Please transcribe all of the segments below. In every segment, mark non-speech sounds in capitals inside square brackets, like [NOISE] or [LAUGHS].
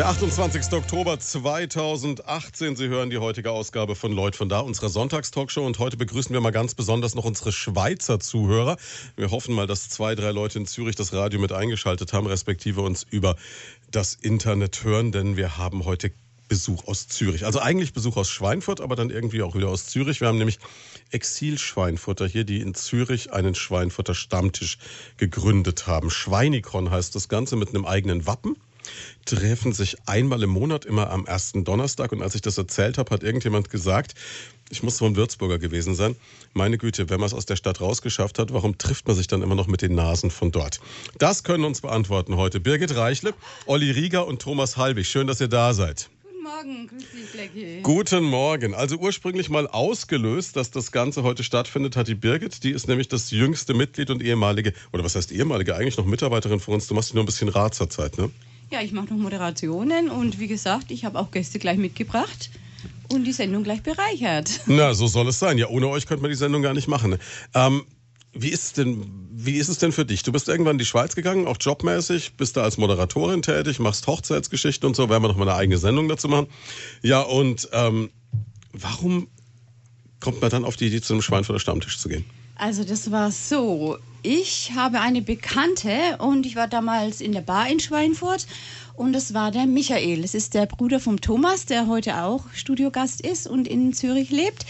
Der 28. Oktober 2018. Sie hören die heutige Ausgabe von Leut von da, unserer Sonntagstalkshow. Und heute begrüßen wir mal ganz besonders noch unsere Schweizer Zuhörer. Wir hoffen mal, dass zwei, drei Leute in Zürich das Radio mit eingeschaltet haben, respektive uns über das Internet hören, denn wir haben heute Besuch aus Zürich. Also eigentlich Besuch aus Schweinfurt, aber dann irgendwie auch wieder aus Zürich. Wir haben nämlich Exil-Schweinfurter hier, die in Zürich einen Schweinfurter Stammtisch gegründet haben. Schweinikon heißt das Ganze mit einem eigenen Wappen treffen sich einmal im Monat, immer am ersten Donnerstag. Und als ich das erzählt habe, hat irgendjemand gesagt, ich muss so ein Würzburger gewesen sein. Meine Güte, wenn man es aus der Stadt rausgeschafft hat, warum trifft man sich dann immer noch mit den Nasen von dort? Das können uns beantworten heute Birgit Reichle, Olli Rieger und Thomas Halbig. Schön, dass ihr da seid. Guten Morgen, grüß dich, Blackie. Guten Morgen. Also ursprünglich mal ausgelöst, dass das Ganze heute stattfindet, hat die Birgit. Die ist nämlich das jüngste Mitglied und ehemalige, oder was heißt ehemalige, eigentlich noch Mitarbeiterin von uns. Du machst nur ein bisschen Rat zur Zeit, ne? Ja, ich mache noch Moderationen und wie gesagt, ich habe auch Gäste gleich mitgebracht und die Sendung gleich bereichert. [LAUGHS] Na, so soll es sein. Ja, ohne euch könnte man die Sendung gar nicht machen. Ähm, wie ist, denn, wie ist es denn für dich? Du bist irgendwann in die Schweiz gegangen, auch jobmäßig, bist da als Moderatorin tätig, machst Hochzeitsgeschichten und so, werden wir noch mal eine eigene Sendung dazu machen. Ja, und ähm, warum kommt man dann auf die Idee, zu einem Schweinfurter Stammtisch zu gehen? Also das war so. Ich habe eine Bekannte und ich war damals in der Bar in Schweinfurt und das war der Michael. Das ist der Bruder vom Thomas, der heute auch Studiogast ist und in Zürich lebt.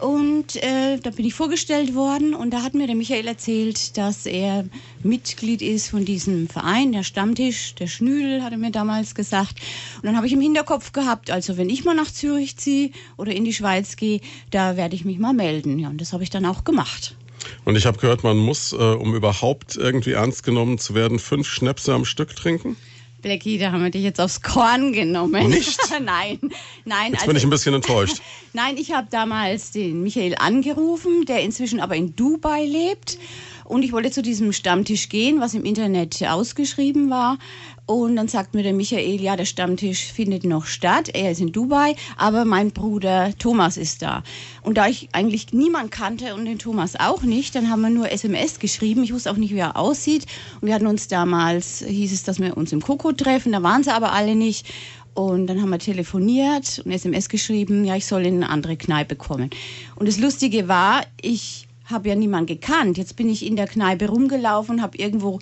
Und äh, da bin ich vorgestellt worden und da hat mir der Michael erzählt, dass er Mitglied ist von diesem Verein, der Stammtisch, der Schnüdel, hat er mir damals gesagt. Und dann habe ich im Hinterkopf gehabt, also wenn ich mal nach Zürich ziehe oder in die Schweiz gehe, da werde ich mich mal melden. Ja, und das habe ich dann auch gemacht. Und ich habe gehört, man muss, äh, um überhaupt irgendwie ernst genommen zu werden, fünf Schnäpse am Stück trinken. Blackie, da haben wir dich jetzt aufs Korn genommen. Nicht? [LAUGHS] nein, nein. Jetzt also, bin ich ein bisschen enttäuscht. [LAUGHS] nein, ich habe damals den Michael angerufen, der inzwischen aber in Dubai lebt. Und ich wollte zu diesem Stammtisch gehen, was im Internet ausgeschrieben war. Und dann sagt mir der Michael, ja, der Stammtisch findet noch statt. Er ist in Dubai, aber mein Bruder Thomas ist da. Und da ich eigentlich niemand kannte und den Thomas auch nicht, dann haben wir nur SMS geschrieben. Ich wusste auch nicht, wie er aussieht. Und wir hatten uns damals, hieß es, dass wir uns im Koko treffen. Da waren sie aber alle nicht. Und dann haben wir telefoniert und SMS geschrieben, ja, ich soll in eine andere Kneipe kommen. Und das Lustige war, ich habe ja niemanden gekannt. Jetzt bin ich in der Kneipe rumgelaufen, habe irgendwo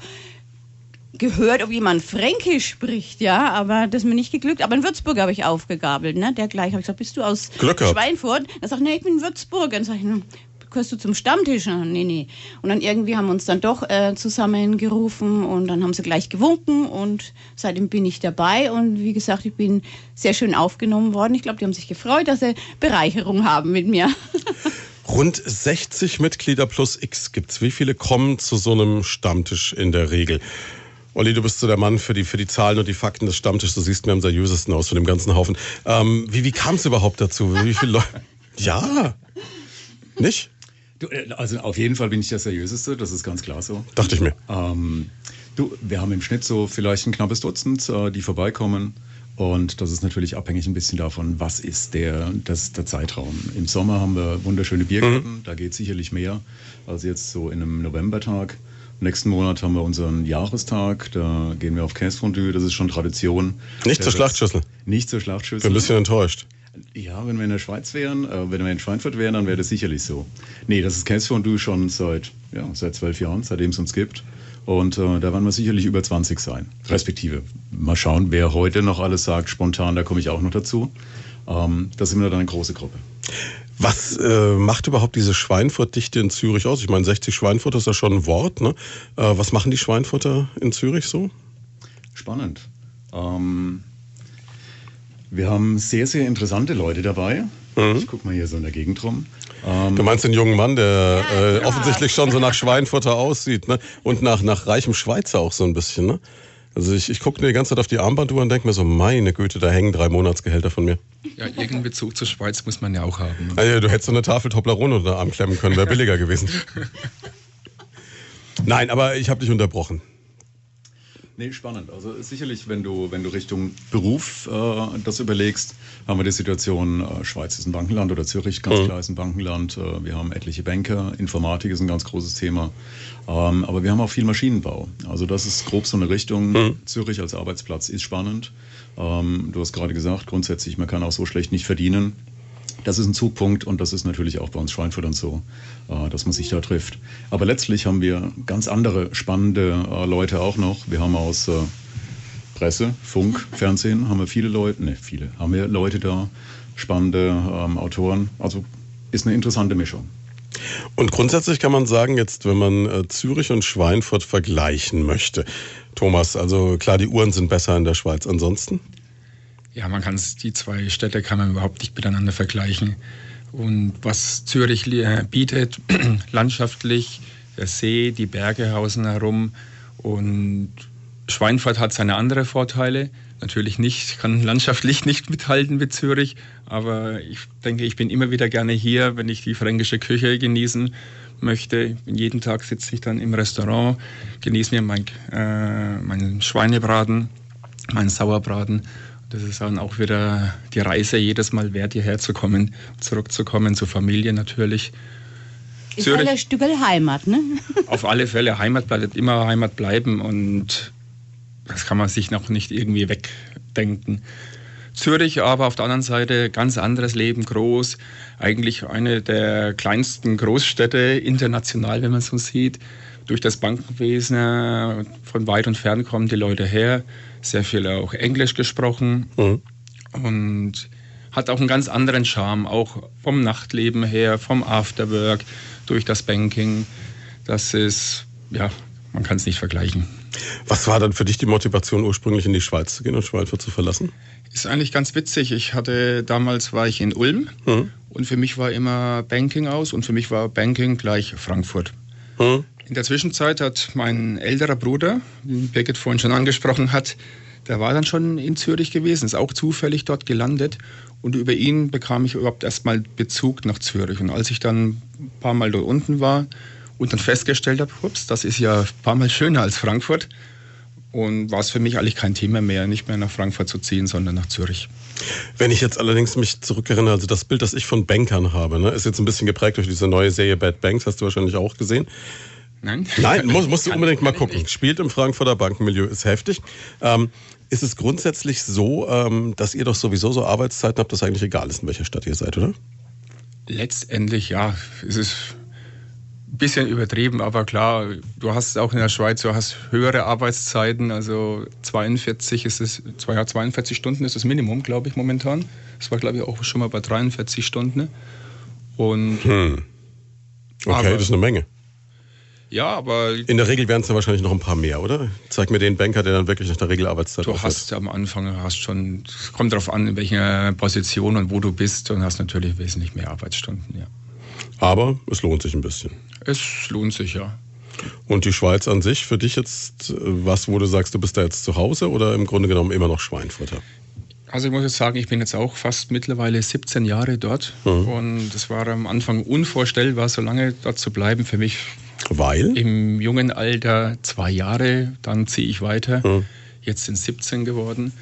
gehört, ob jemand Fränkisch spricht, ja, aber das ist mir nicht geglückt. Aber in Würzburg habe ich aufgegabelt, ne? Der gleich habe ich gesagt, bist du aus Glück Schweinfurt? Er sagt, nee, ich bin in Würzburg. Dann sage ich, hm, gehörst du zum Stammtisch? Nee, nee. Und dann irgendwie haben wir uns dann doch äh, zusammengerufen und dann haben sie gleich gewunken und seitdem bin ich dabei und wie gesagt, ich bin sehr schön aufgenommen worden. Ich glaube, die haben sich gefreut, dass sie Bereicherung haben mit mir. [LAUGHS] Rund 60 Mitglieder plus X gibt's. Wie viele kommen zu so einem Stammtisch in der Regel? Olli, du bist so der Mann für die, für die Zahlen und die Fakten des Stammtisches. Du siehst mir am seriösesten aus von dem ganzen Haufen. Ähm, wie wie kam es überhaupt dazu? Wie viele Leute? [LAUGHS] Ja. Nicht? Du, äh, also auf jeden Fall bin ich der seriöseste, das ist ganz klar so. Dachte ich mir. Ähm, du, wir haben im Schnitt so vielleicht ein knappes Dutzend, äh, die vorbeikommen. Und das ist natürlich abhängig ein bisschen davon, was ist der, das, der Zeitraum. Im Sommer haben wir wunderschöne Biergärten, mhm. da geht sicherlich mehr als jetzt so in einem Novembertag. Nächsten Monat haben wir unseren Jahrestag, da gehen wir auf Käsefondue, das ist schon Tradition. Nicht zur Schlachtschüssel? Nicht zur Schlachtschüssel. Bin ein bisschen enttäuscht. Ja, wenn wir in der Schweiz wären, äh, wenn wir in Schweinfurt wären, dann wäre das sicherlich so. Nee, das ist Käsefondue schon seit, ja, seit zwölf Jahren, seitdem es uns gibt. Und äh, da werden wir sicherlich über 20 sein. Respektive. Mal schauen, wer heute noch alles sagt, spontan, da komme ich auch noch dazu. Ähm, da sind wir dann eine große Gruppe. Was äh, macht überhaupt diese Schweinfurt-Dichte in Zürich aus? Ich meine, 60 Schweinfurter ist ja schon ein Wort. Ne? Äh, was machen die Schweinfurter in Zürich so? Spannend. Ähm, wir haben sehr, sehr interessante Leute dabei. Mhm. Ich gucke mal hier so in der Gegend rum. Ähm, du meinst den jungen Mann, der äh, offensichtlich schon so nach Schweinfutter aussieht ne? und nach, nach reichem Schweizer auch so ein bisschen. Ne? Also ich, ich gucke mir die ganze Zeit auf die Armbanduhr und denke mir so, meine Güte, da hängen drei Monatsgehälter von mir. Ja, irgendeinen Bezug zur Schweiz muss man ja auch haben. Ne? Also, du hättest so eine Tafel Toblerone unter den Arm klemmen können, wäre [LAUGHS] billiger gewesen. [LAUGHS] Nein, aber ich habe dich unterbrochen. Nee, spannend. Also sicherlich, wenn du, wenn du Richtung Beruf äh, das überlegst, haben wir die Situation, äh, Schweiz ist ein Bankenland oder Zürich ganz mhm. klar ist ein Bankenland. Äh, wir haben etliche Banker, Informatik ist ein ganz großes Thema. Ähm, aber wir haben auch viel Maschinenbau. Also das ist grob so eine Richtung. Mhm. Zürich als Arbeitsplatz ist spannend. Ähm, du hast gerade gesagt, grundsätzlich, man kann auch so schlecht nicht verdienen. Das ist ein Zugpunkt und das ist natürlich auch bei uns Schweinfurt und so, äh, dass man sich da trifft. Aber letztlich haben wir ganz andere spannende äh, Leute auch noch. Wir haben aus äh, Presse, Funk, [LAUGHS] Fernsehen, haben wir viele Leute, ne, viele, haben wir Leute da, spannende ähm, Autoren. Also ist eine interessante Mischung. Und grundsätzlich kann man sagen, jetzt, wenn man äh, Zürich und Schweinfurt vergleichen möchte, Thomas, also klar, die Uhren sind besser in der Schweiz. Ansonsten? Ja, man kann die zwei Städte kann man überhaupt nicht miteinander vergleichen. Und was Zürich bietet, [CLEARS THROAT] landschaftlich, der See, die Berge außen herum und Schweinfurt hat seine anderen Vorteile. Natürlich nicht, kann [LAUGHS] landschaftlich nicht mithalten mit Zürich, aber ich denke, ich bin immer wieder gerne hier, wenn ich die fränkische Küche genießen möchte. Jeden Tag sitze ich dann im Restaurant, genieße mir mein, äh, meinen Schweinebraten, meinen Sauerbraten das ist dann auch wieder die Reise jedes Mal wert, hierher zu kommen, zurückzukommen, zur Familie natürlich. Ist Zürich, ein Stück Heimat, ne? [LAUGHS] Auf alle Fälle, Heimat bleibt immer Heimat bleiben und das kann man sich noch nicht irgendwie wegdenken. Zürich aber auf der anderen Seite ganz anderes Leben, groß, eigentlich eine der kleinsten Großstädte international, wenn man so sieht. Durch das Bankenwesen von weit und fern kommen die Leute her sehr viel auch Englisch gesprochen mhm. und hat auch einen ganz anderen Charme, auch vom Nachtleben her, vom Afterwork, durch das Banking. Das ist, ja, man kann es nicht vergleichen. Was war dann für dich die Motivation, ursprünglich in die Schweiz zu gehen und Schweinfurt zu verlassen? Ist eigentlich ganz witzig. Ich hatte damals war ich in Ulm mhm. und für mich war immer Banking aus und für mich war Banking gleich Frankfurt. Mhm. In der Zwischenzeit hat mein älterer Bruder, den Birgit vorhin schon angesprochen hat, der war dann schon in Zürich gewesen, ist auch zufällig dort gelandet und über ihn bekam ich überhaupt erstmal Bezug nach Zürich. Und als ich dann ein paar Mal dort unten war und dann festgestellt habe, ups, das ist ja ein paar Mal schöner als Frankfurt, und war es für mich eigentlich kein Thema mehr, nicht mehr nach Frankfurt zu ziehen, sondern nach Zürich. Wenn ich jetzt allerdings mich zurückerinnere, also das Bild, das ich von Bankern habe, ne, ist jetzt ein bisschen geprägt durch diese neue Serie Bad Banks, hast du wahrscheinlich auch gesehen. Nein. Nein, [LAUGHS] musst, musst du unbedingt mal gucken. Spielt im Frankfurter Bankenmilieu, ist heftig. Ähm, ist es grundsätzlich so, ähm, dass ihr doch sowieso so Arbeitszeiten habt, dass eigentlich egal ist, in welcher Stadt ihr seid, oder? Letztendlich ja. Es ist ein bisschen übertrieben, aber klar, du hast auch in der Schweiz, du hast höhere Arbeitszeiten, also 42 ist es, 42 Stunden ist das Minimum, glaube ich, momentan. Das war, glaube ich, auch schon mal bei 43 Stunden. Und hm. Okay, aber, das ist eine Menge. Ja, aber. In der Regel wären es dann wahrscheinlich noch ein paar mehr, oder? Zeig mir den Banker, der dann wirklich nach der Regelarbeitszeit Du hast am Anfang hast schon, es kommt darauf an, in welcher Position und wo du bist und hast natürlich wesentlich mehr Arbeitsstunden, ja. Aber es lohnt sich ein bisschen. Es lohnt sich, ja. Und die Schweiz an sich, für dich jetzt was, wo du sagst, du bist da jetzt zu Hause oder im Grunde genommen immer noch Schweinfurter? Also ich muss jetzt sagen, ich bin jetzt auch fast mittlerweile 17 Jahre dort mhm. und es war am Anfang unvorstellbar, so lange dort zu bleiben. Für mich weil? Im jungen Alter zwei Jahre, dann ziehe ich weiter. Hm. Jetzt sind 17 geworden.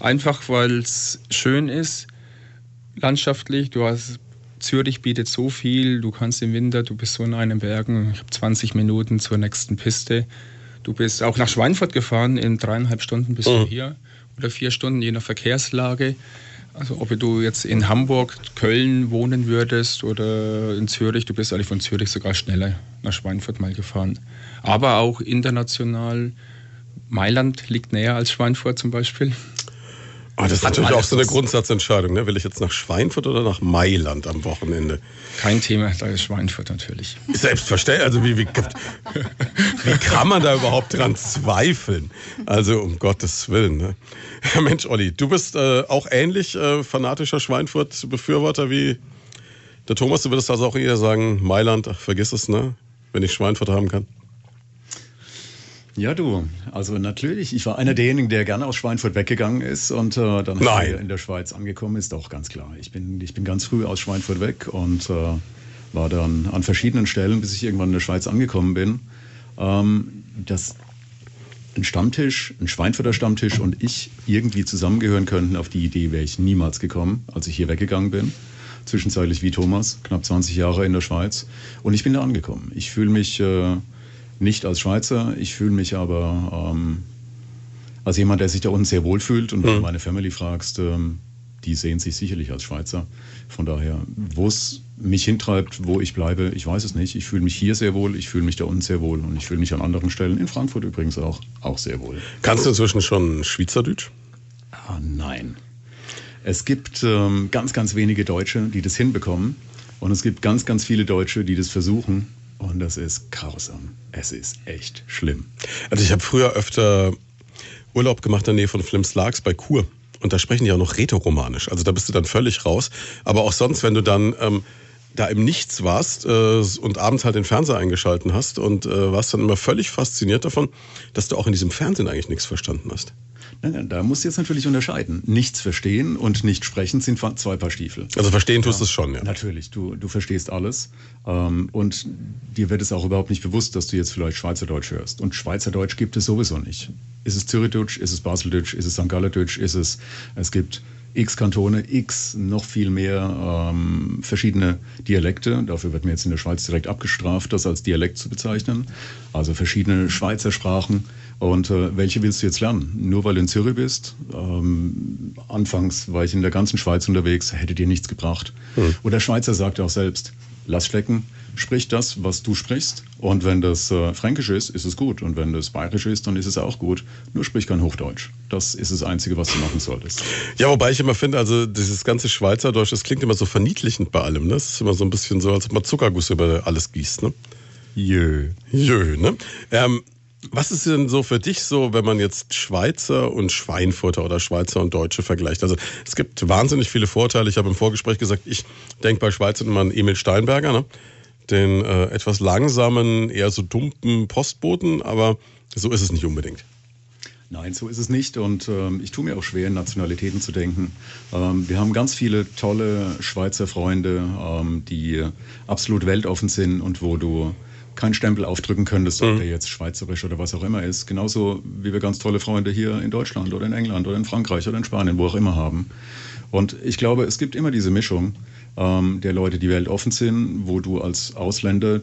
Einfach weil es schön ist, landschaftlich. Du hast Zürich bietet so viel. Du kannst im Winter, du bist so in einem Bergen, ich habe 20 Minuten zur nächsten Piste. Du bist auch nach Schweinfurt gefahren, in dreieinhalb Stunden bist mhm. du hm. hier oder vier Stunden, je nach Verkehrslage. Also ob du jetzt in Hamburg, Köln wohnen würdest oder in Zürich, du bist eigentlich von Zürich sogar schneller nach Schweinfurt mal gefahren. Aber auch international, Mailand liegt näher als Schweinfurt zum Beispiel. Oh, das ist natürlich auch so eine Grundsatzentscheidung. Ne? Will ich jetzt nach Schweinfurt oder nach Mailand am Wochenende? Kein Thema, da ist Schweinfurt natürlich. Selbstverständlich. Also wie, wie, wie kann man da überhaupt dran zweifeln? Also um Gottes Willen. Ne? [LAUGHS] Mensch, Olli, du bist äh, auch ähnlich äh, fanatischer Schweinfurt-Befürworter wie der Thomas. Du würdest also auch eher sagen, Mailand, ach, vergiss es, ne? wenn ich Schweinfurt haben kann. Ja, du. Also natürlich, ich war einer derjenigen, der gerne aus Schweinfurt weggegangen ist und äh, dann in der Schweiz angekommen ist. Doch, ganz klar. Ich bin, ich bin ganz früh aus Schweinfurt weg und äh, war dann an verschiedenen Stellen, bis ich irgendwann in der Schweiz angekommen bin. Ähm, das ein Stammtisch, ein Schweinfurter Stammtisch und ich irgendwie zusammengehören könnten, auf die Idee wäre ich niemals gekommen, als ich hier weggegangen bin. Zwischenzeitlich wie Thomas, knapp 20 Jahre in der Schweiz. Und ich bin da angekommen. Ich fühle mich äh, nicht als Schweizer, ich fühle mich aber ähm, als jemand, der sich da unten sehr wohl fühlt. Und wenn du mhm. meine Family fragst, ähm, die sehen sich sicherlich als Schweizer. Von daher, wo es mich hintreibt, wo ich bleibe, ich weiß es nicht. Ich fühle mich hier sehr wohl, ich fühle mich da unten sehr wohl und ich fühle mich an anderen Stellen, in Frankfurt übrigens auch, auch sehr wohl. Kannst du inzwischen schon Schweizerdeutsch? Ah, nein. Es gibt ähm, ganz, ganz wenige Deutsche, die das hinbekommen. Und es gibt ganz, ganz viele Deutsche, die das versuchen. Und das ist grausam. Es ist echt schlimm. Also ich habe früher öfter Urlaub gemacht in der Nähe von Flimslags bei Kur. Und da sprechen die auch noch rätoromanisch. Also da bist du dann völlig raus. Aber auch sonst, wenn du dann ähm, da im Nichts warst äh, und abends halt den Fernseher eingeschalten hast und äh, warst dann immer völlig fasziniert davon, dass du auch in diesem Fernsehen eigentlich nichts verstanden hast. Da musst du jetzt natürlich unterscheiden. Nichts verstehen und nicht sprechen sind zwei Paar Stiefel. Also verstehen tust du ja, es schon, ja. Natürlich, du, du verstehst alles. Ähm, und dir wird es auch überhaupt nicht bewusst, dass du jetzt vielleicht Schweizerdeutsch hörst. Und Schweizerdeutsch gibt es sowieso nicht. Ist es Zürichdeutsch, ist es Baseldeutsch, ist es St. Gallerdeutsch, ist es, es gibt x Kantone, x noch viel mehr ähm, verschiedene Dialekte. Dafür wird mir jetzt in der Schweiz direkt abgestraft, das als Dialekt zu bezeichnen. Also verschiedene Schweizer Sprachen. Und äh, welche willst du jetzt lernen? Nur weil du in Zürich bist? Ähm, anfangs war ich in der ganzen Schweiz unterwegs, hätte dir nichts gebracht. Hm. Oder der Schweizer sagt auch selbst, lass stecken, sprich das, was du sprichst. Und wenn das äh, Fränkisch ist, ist es gut. Und wenn das Bayerisch ist, dann ist es auch gut. Nur sprich kein Hochdeutsch. Das ist das Einzige, was du machen solltest. Ja, wobei ich immer finde, also dieses ganze Schweizerdeutsch, das klingt immer so verniedlichend bei allem. Ne? Das ist immer so ein bisschen so, als ob man Zuckerguss über alles gießt. Ne? Jö. Jö, ne? Ähm, was ist denn so für dich so, wenn man jetzt Schweizer und Schweinfurter oder Schweizer und Deutsche vergleicht? Also es gibt wahnsinnig viele Vorteile. Ich habe im Vorgespräch gesagt, ich denke bei Schweizer immer an Emil Steinberger, ne? den äh, etwas langsamen, eher so dumpen Postboten, aber so ist es nicht unbedingt. Nein, so ist es nicht. Und ähm, ich tue mir auch schwer, in Nationalitäten zu denken. Ähm, wir haben ganz viele tolle Schweizer Freunde, ähm, die absolut weltoffen sind und wo du keinen Stempel aufdrücken könntest, ob mhm. der jetzt schweizerisch oder was auch immer ist. Genauso wie wir ganz tolle Freunde hier in Deutschland oder in England oder in Frankreich oder in Spanien, wo auch immer haben. Und ich glaube, es gibt immer diese Mischung ähm, der Leute, die weltoffen sind, wo du als Ausländer,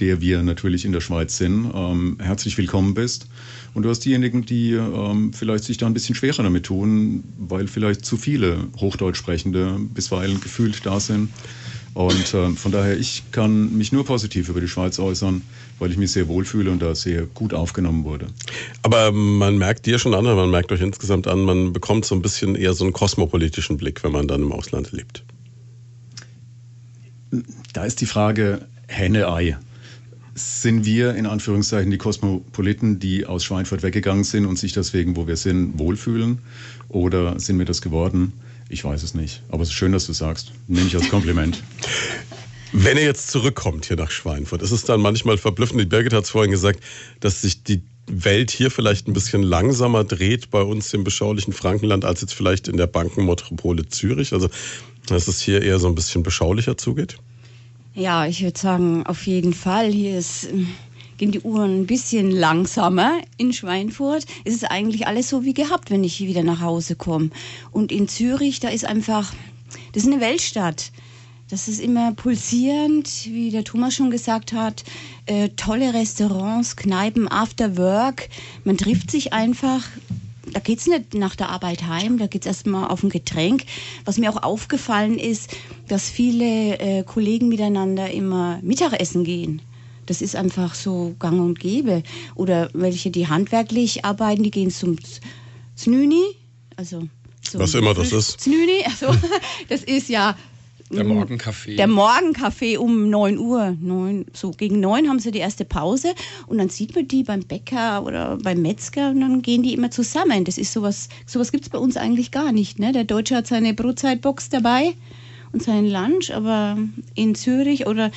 der wir natürlich in der Schweiz sind, ähm, herzlich willkommen bist. Und du hast diejenigen, die ähm, vielleicht sich da ein bisschen schwerer damit tun, weil vielleicht zu viele Hochdeutsch sprechende bisweilen gefühlt da sind. Und äh, von daher, ich kann mich nur positiv über die Schweiz äußern, weil ich mich sehr wohlfühle und da sehr gut aufgenommen wurde. Aber man merkt dir schon an, man merkt euch insgesamt an, man bekommt so ein bisschen eher so einen kosmopolitischen Blick, wenn man dann im Ausland lebt. Da ist die Frage Henne-Ei. Sind wir in Anführungszeichen die Kosmopoliten, die aus Schweinfurt weggegangen sind und sich deswegen, wo wir sind, wohlfühlen? Oder sind wir das geworden? Ich weiß es nicht. Aber es ist schön, dass du sagst. Nehme ich als Kompliment. [LAUGHS] Wenn ihr jetzt zurückkommt hier nach Schweinfurt, ist es dann manchmal verblüffend, die Birgit hat es vorhin gesagt, dass sich die Welt hier vielleicht ein bisschen langsamer dreht bei uns im beschaulichen Frankenland als jetzt vielleicht in der Bankenmetropole Zürich. Also dass es hier eher so ein bisschen beschaulicher zugeht? Ja, ich würde sagen, auf jeden Fall. Hier ist gehen die Uhren ein bisschen langsamer in Schweinfurt. Es ist eigentlich alles so wie gehabt, wenn ich wieder nach Hause komme. Und in Zürich, da ist einfach, das ist eine Weltstadt. Das ist immer pulsierend, wie der Thomas schon gesagt hat. Äh, tolle Restaurants, Kneipen, After Work. Man trifft sich einfach. Da geht es nicht nach der Arbeit heim, da geht es erstmal auf ein Getränk. Was mir auch aufgefallen ist, dass viele äh, Kollegen miteinander immer Mittagessen gehen. Das ist einfach so gang und gäbe. Oder welche, die handwerklich arbeiten, die gehen zum Znüni. Also Was immer das ist. Znüni, also [LAUGHS] das ist ja der Morgenkaffee. Der Morgenkaffee um 9 Uhr. 9, so gegen 9 haben sie die erste Pause und dann sieht man die beim Bäcker oder beim Metzger und dann gehen die immer zusammen. Das ist sowas, sowas gibt es bei uns eigentlich gar nicht. Ne? Der Deutsche hat seine Brotzeitbox dabei und seinen Lunch, aber in Zürich oder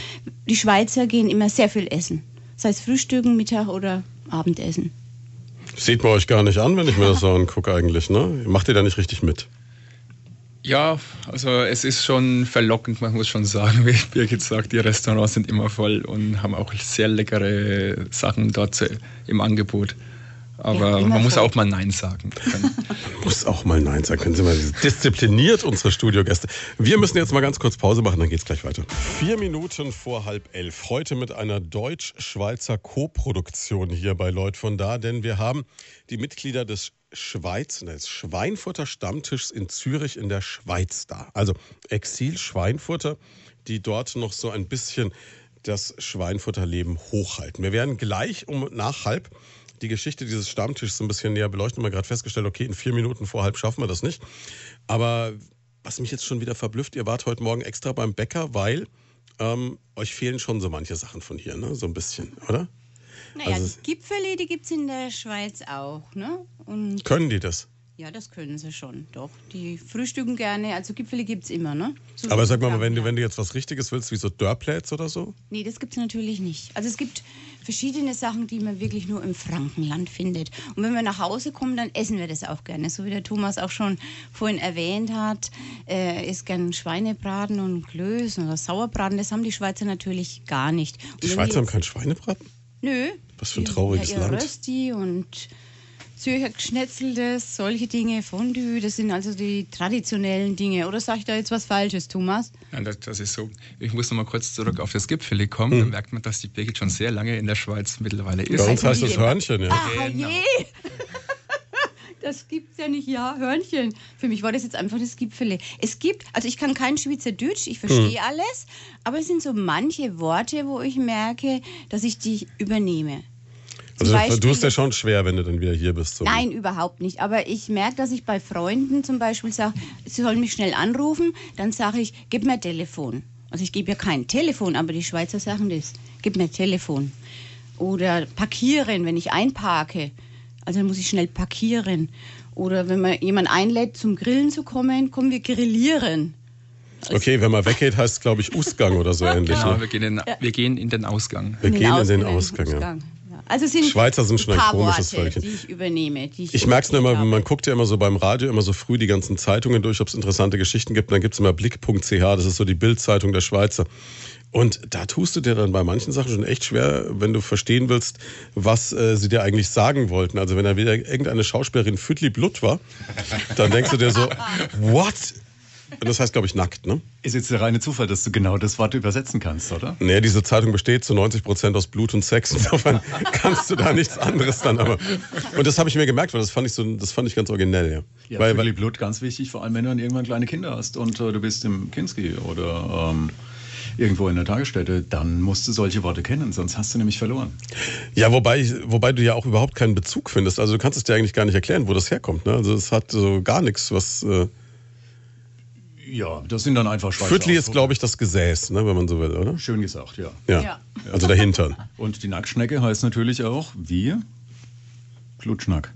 die Schweizer gehen immer sehr viel essen. Sei es Frühstücken, Mittag oder Abendessen. Sieht man euch gar nicht an, wenn ich mir das so angucke eigentlich, ne? Macht ihr da nicht richtig mit? Ja, also es ist schon verlockend, man muss schon sagen, [LAUGHS] wie Birgit sagt, die Restaurants sind immer voll und haben auch sehr leckere Sachen dort im Angebot. Aber Ja, man muss immerfort. auch mal Nein sagen können. [LAUGHS] Muss auch mal Nein sagen. Können Sie mal diszipliniert, unsere Studiogäste. Wir müssen jetzt mal ganz kurz Pause machen, dann geht's gleich weiter. Vier Minuten vor halb elf. Heute mit einer deutsch-schweizer Co-Produktion hier bei Leut von da, denn wir haben die Mitglieder des Schweiz, des Schweinfurter Stammtischs in Zürich in der Schweiz da. Also Exil-Schweinfurter, die dort noch so ein bisschen das Schweinfurterleben hochhalten. Wir werden gleich um nach halb die Geschichte dieses Stammtischs so ein bisschen näher beleuchten. Wir haben gerade festgestellt, okay, in vier Minuten vor halb schaffen wir das nicht. Aber was mich jetzt schon wieder verblüfft, ihr wart heute Morgen extra beim Bäcker, weil ähm, euch fehlen schon so manche Sachen von hier, ne? So ein bisschen, oder? Naja, Also- die Gipfeli, die gibt es in der Schweiz auch. Ne? Und Können die das? Ja, das können sie schon, doch. Die frühstücken gerne, also Gipfeli gibt es immer, ne? So Aber sag mal, wenn du, wenn du jetzt was Richtiges willst, wie so Dörrpläts oder so? Nee, das gibt es natürlich nicht. Also es gibt verschiedene Sachen, die man wirklich nur im Frankenland findet. Und wenn wir nach Hause kommen, dann essen wir das auch gerne. So wie der Thomas auch schon vorhin erwähnt hat, äh, isst gern Schweinebraten und Klößen oder Sauerbraten. Das haben die Schweizer natürlich gar nicht. Und Die Schweizer haben keinen Schweinebraten? Nö. Was für ein trauriges ja, ihr Land. Rösti und Zürcher Geschnetzeltes, solche Dinge, Fondue, das sind also die traditionellen Dinge. Oder sage ich da jetzt was Falsches, Thomas? Ja, das, das ist so. Ich muss noch mal kurz zurück auf das Gipfeli kommen. Da merkt man, dass die Birgit schon sehr lange in der Schweiz mittlerweile ist. Bei uns heißt das immer- Hörnchen, ja. Ah, Genau. je! Das gibt's ja nicht, ja, Hörnchen. Für mich war das jetzt einfach das Gipfeli. Es gibt, also ich kann kein Schweizerdeutsch, ich verstehe Hm. alles, aber es sind so manche Worte, wo ich merke, dass ich die übernehme. Also du hast Beispiel- ja schon schwer, wenn du dann wieder hier bist. So. Nein, überhaupt nicht. Aber ich merke, dass ich bei Freunden zum Beispiel sage, sie sollen mich schnell anrufen. Dann sage ich, gib mir Telefon. Also ich gebe ja kein Telefon, aber die Schweizer sagen das. Gib mir Telefon. Oder parkieren, wenn ich einparke. Also dann muss ich schnell parkieren. Oder wenn man jemand einlädt, zum Grillen zu kommen, kommen wir grillieren. Okay, wenn man weggeht, heißt es, glaube ich, Usgang oder so ähnlich. Genau, Ne? wir gehen, in, wir gehen in den Ausgang. Wir gehen in den Ausgang, Ausgang, ja. Also sind Schweizer sind schon ein komisches Worte, Völkchen. die ich übernehme. Die ich Ich merke es nur immer, habe. man guckt ja immer so beim Radio immer so früh die ganzen Zeitungen durch, ob es interessante Geschichten gibt. Und dann gibt es immer blick.ch, das ist so die Bildzeitung der Schweizer. Und da tust du dir dann bei manchen Sachen schon echt schwer, wenn du verstehen willst, was äh, sie dir eigentlich sagen wollten. Also wenn da wieder irgendeine Schauspielerin Fütli Blut war, dann denkst du dir so, [LAUGHS] what? Das heißt, glaube ich, nackt, ne? Ist jetzt der reine Zufall, dass du genau das Wort übersetzen kannst, oder? Nee, diese Zeitung besteht zu 90 Prozent aus Blut und Sex. Insofern kannst du da nichts anderes dann aber. Und das habe ich mir gemerkt, weil das fand ich so, das fand ich ganz originell, ja. Ja, weil, weil, Blut ganz wichtig, vor allem wenn du dann irgendwann kleine Kinder hast und äh, du bist im Kinski oder ähm, irgendwo in der Tagesstätte, dann musst du solche Worte kennen, sonst hast du nämlich verloren. ja, wobei, wobei du ja auch überhaupt keinen Bezug findest. Also du kannst es dir eigentlich gar nicht erklären, wo das herkommt. Ne? Also es hat so gar nichts, was. Äh, Ja, das sind dann einfach Schweizer Viertli ist, glaube ich, das Gesäß, ne, wenn man so will, oder? Schön gesagt, ja. Ja. Ja. Also der Hintern. [LAUGHS] Und die Nacktschnecke heißt natürlich auch wie Klutschnack.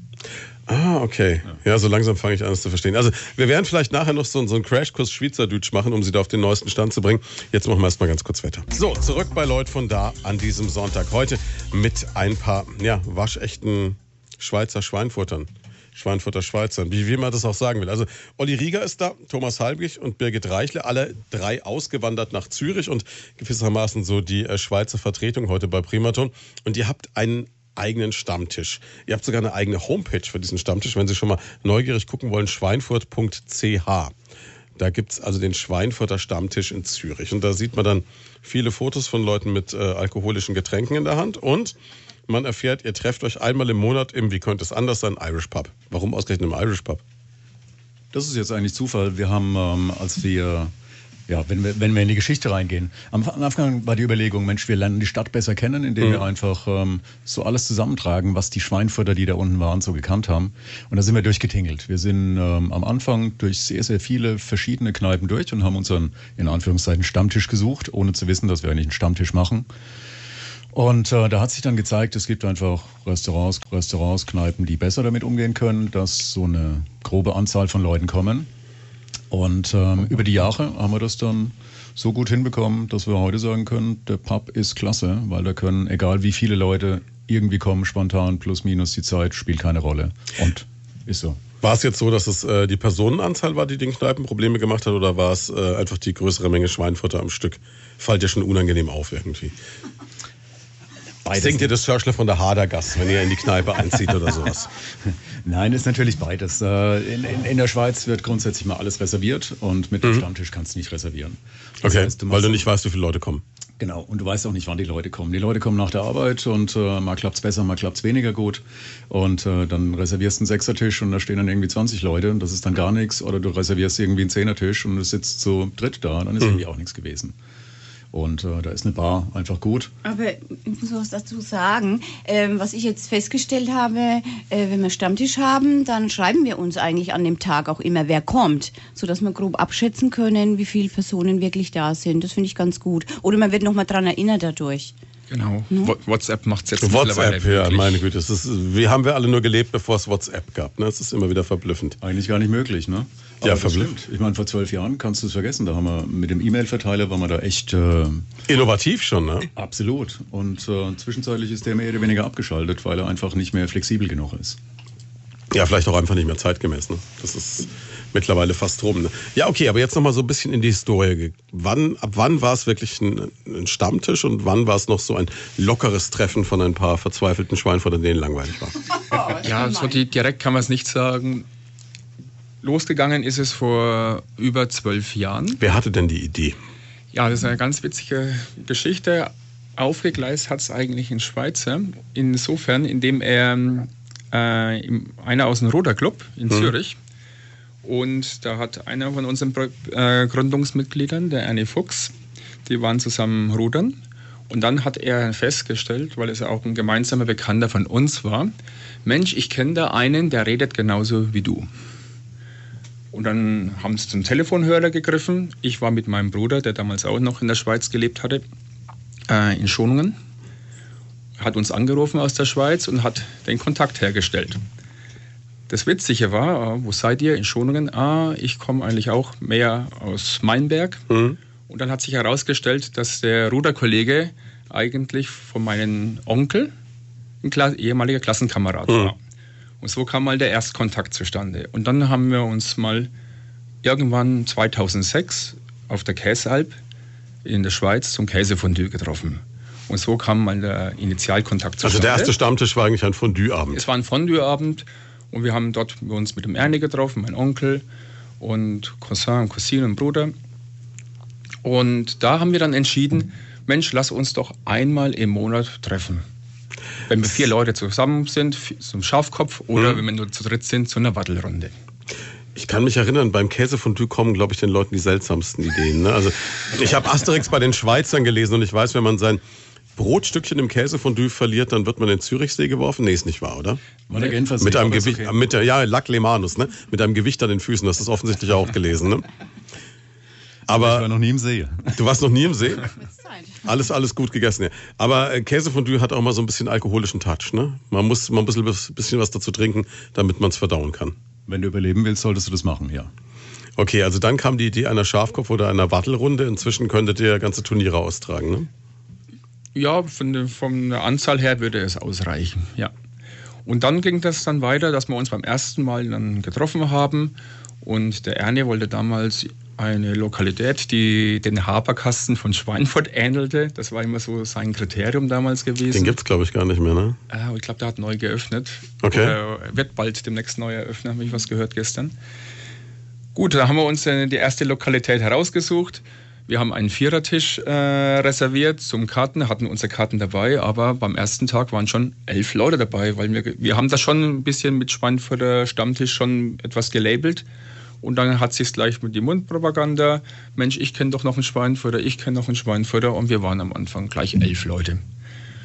Ah, okay. Ja, so langsam fange ich an, es zu verstehen. Also, wir werden vielleicht nachher noch so, so einen Crashkurs Schweizerdeutsch machen, um Sie da auf den neuesten Stand zu bringen. Jetzt machen wir erstmal ganz kurz Wetter. So, zurück bei Leut von da an diesem Sonntag. Heute mit ein paar, ja, waschechten Schweizer Schweinfurtern. Schweinfurter Schweizern, wie, wie man das auch sagen will. Also Olli Rieger ist da, Thomas Halbig und Birgit Reichle, alle drei ausgewandert nach Zürich und gewissermaßen so die äh, Schweizer Vertretung heute bei Primaton. Und ihr habt einen eigenen Stammtisch. Ihr habt sogar eine eigene Homepage für diesen Stammtisch, wenn Sie schon mal neugierig gucken wollen, schweinfurt.ch. Da gibt's also den Schweinfurter Stammtisch in Zürich. Und da sieht man dann viele Fotos von Leuten mit äh, alkoholischen Getränken in der Hand. Und man erfährt, ihr trefft euch einmal im Monat im, wie könnte es anders sein, Irish Pub. Warum ausgerechnet im Irish Pub? Das ist jetzt eigentlich Zufall. Wir haben, ähm, als wir, ja, wenn wir, wenn wir in die Geschichte reingehen, am am Anfang war die Überlegung, Mensch, wir lernen die Stadt besser kennen, indem wir einfach ähm, so alles zusammentragen, was die Schweinfurter, die da unten waren, so gekannt haben. Und da sind wir durchgetingelt. Wir sind ähm, am Anfang durch sehr, sehr viele verschiedene Kneipen durch und haben unseren, in Anführungszeichen, Stammtisch gesucht, ohne zu wissen, dass wir eigentlich einen Stammtisch machen. Und äh, da hat sich dann gezeigt, es gibt einfach Restaurants, Restaurants, Kneipen, die besser damit umgehen können, dass so eine grobe Anzahl von Leuten kommen. Und ähm, über die Jahre haben wir das dann so gut hinbekommen, dass wir heute sagen können, der Pub ist klasse, weil da können, egal wie viele Leute irgendwie kommen, spontan, plus minus die Zeit, spielt keine Rolle. Und ist so. War es jetzt so, dass es äh, die Personenanzahl war, die den Kneipen Probleme gemacht hat, oder war es äh, einfach die größere Menge Schweinfutter am Stück? Fällt dir schon unangenehm auf irgendwie. Beides. Singt ihr das Schörschle von der Hadergasse, wenn ihr in die Kneipe einzieht oder sowas? [LAUGHS] Nein, ist natürlich beides. Äh, in, in, in, der Schweiz wird grundsätzlich mal alles reserviert und mit dem mhm. Stammtisch kannst du nicht reservieren. Das okay, heißt, du weil du nicht weißt, wie viele Leute kommen. Genau, und du weißt auch nicht, wann die Leute kommen. Die Leute kommen nach der Arbeit und äh, mal klappt's besser, mal klappt's weniger gut. Und äh, dann reservierst du einen Sechsertisch und da stehen dann irgendwie 20 Leute und das ist dann gar nichts. Oder du reservierst irgendwie einen Zehnertisch und du sitzt zu dritt da, dann ist mhm. irgendwie auch nichts gewesen. Und äh, da ist eine Bar einfach gut. Aber ich muss was dazu sagen. Ähm, was ich jetzt festgestellt habe, äh, wenn wir Stammtisch haben, dann schreiben wir uns eigentlich an dem Tag auch immer, wer kommt, sodass wir grob abschätzen können, wie viele Personen wirklich da sind. Das finde ich ganz gut. Oder man wird noch mal daran erinnert dadurch. Genau. Hm? WhatsApp macht es jetzt WhatsApp, ja, meine Güte. Das ist, wie haben wir alle nur gelebt, bevor es WhatsApp gab. Ne? Das ist immer wieder verblüffend. Eigentlich gar nicht möglich, ne? Aber ja, verblüffend. Ich meine, vor zwölf Jahren kannst du es vergessen. Da haben wir mit dem E-Mail-Verteiler waren wir da echt äh, innovativ schon, ne? Absolut. Und äh, zwischenzeitlich ist der mehr oder weniger abgeschaltet, weil er einfach nicht mehr flexibel genug ist. Ja, vielleicht auch einfach nicht mehr zeitgemäß. Ne? Das ist mittlerweile fast rum. Ne? Ja, okay, aber jetzt noch mal so ein bisschen in die Historie. Wann, ab wann war es wirklich ein, ein, Stammtisch und wann war es noch so ein lockeres Treffen von ein paar verzweifelten Schweinfurtern, denen langweilig war? Oh, [LAUGHS] ja, so die, direkt kann man es nicht sagen. Losgegangen ist es vor über zwölf Jahren. Wer hatte denn die Idee? Ja, das ist eine ganz witzige Geschichte. Aufgegleist hat es eigentlich ein Schweizer. Insofern, indem er äh, einer aus dem Roder Club in mhm. Zürich. Und da hat einer von unseren äh, Gründungsmitgliedern, der Ernie Fuchs, die waren zusammen rudern. Und dann hat er festgestellt, weil es ja auch ein gemeinsamer Bekannter von uns war, Mensch, ich kenne da einen, der redet genauso wie du. Und dann haben sie zum Telefonhörer gegriffen. Ich war mit meinem Bruder, der damals auch noch in der Schweiz gelebt hatte, äh, in Schonungen hat uns angerufen aus der Schweiz und hat den Kontakt hergestellt. Das Witzige war, äh, wo seid ihr? In Schonungen. Ah, ich komme eigentlich auch mehr aus Meinberg. Mhm. Und dann hat sich herausgestellt, dass der Ruderkollege eigentlich von meinem Onkel ein ehemaliger Klassenkamerad mhm. war. Und so kam mal der Erstkontakt zustande. Und dann haben wir uns mal irgendwann 2006 auf der Käsealp in der Schweiz zum Käsefondue getroffen. Und so kam mal der Initialkontakt zustande. Also der erste Stammtisch war eigentlich ein Fondue-Abend? Es war ein Fondue-Abend und wir haben dort uns mit dem Ernie getroffen, mein Onkel und Cousin und Cousine und Bruder. Und da haben wir dann entschieden, Mensch, lass uns doch einmal im Monat treffen. Wenn wir vier Leute zusammen sind, zum Schafkopf oder mhm. wenn wir nur zu dritt sind, zu einer Wattelrunde. Ich kann mich erinnern, beim Käsefondue kommen, glaube ich, den Leuten die seltsamsten Ideen. Ne? Also ich habe Asterix bei den Schweizern gelesen und ich weiß, wenn man sein Brotstückchen im Käsefondue verliert, dann wird man in Zürichsee geworfen. Nee, ist nicht wahr, oder? War der mit einem Gewicht, okay. mit der, ja, Lack Lemanus, ne? Mit einem Gewicht an den Füßen. Das ist offensichtlich auch gelesen, ne? Aber ich war noch nie im See. Du warst noch nie im See? Alles, alles gut gegessen. Ja. Aber äh, Käsefondue hat auch mal so ein bisschen alkoholischen Touch. Ne? Man muss mal ein bisschen, bisschen was dazu trinken, damit man es verdauen kann. Wenn du überleben willst, solltest du das machen, ja. Okay, also dann kam die Idee einer Schafkopf- oder einer Wattelrunde. Inzwischen könntet ihr ganze Turniere austragen, ne? Ja, von, der, von der Anzahl her würde es ausreichen, ja. Und dann ging das dann weiter, dass wir uns beim ersten Mal dann getroffen haben. Und der Ernie wollte damals eine Lokalität, die den Haberkasten von Schweinfurt ähnelte. Das war immer so sein Kriterium damals gewesen. Den gibt es, glaube ich, gar nicht mehr, ne? Äh, ich glaube, der hat neu geöffnet. Okay. Oder wird bald demnächst neu eröffnen, habe ich was gehört gestern. Gut, da haben wir uns die erste Lokalität herausgesucht. Wir haben einen Vierertisch äh, reserviert zum Karten, hatten unsere Karten dabei, aber beim ersten Tag waren schon elf Leute dabei, weil wir, wir haben das schon ein bisschen mit Schweinfurter Stammtisch schon etwas gelabelt. Und dann hat sich gleich mit die Mundpropaganda, Mensch, ich kenne doch noch einen Schweinfurter, ich kenne noch einen Schweinfurter und wir waren am Anfang gleich elf Leute.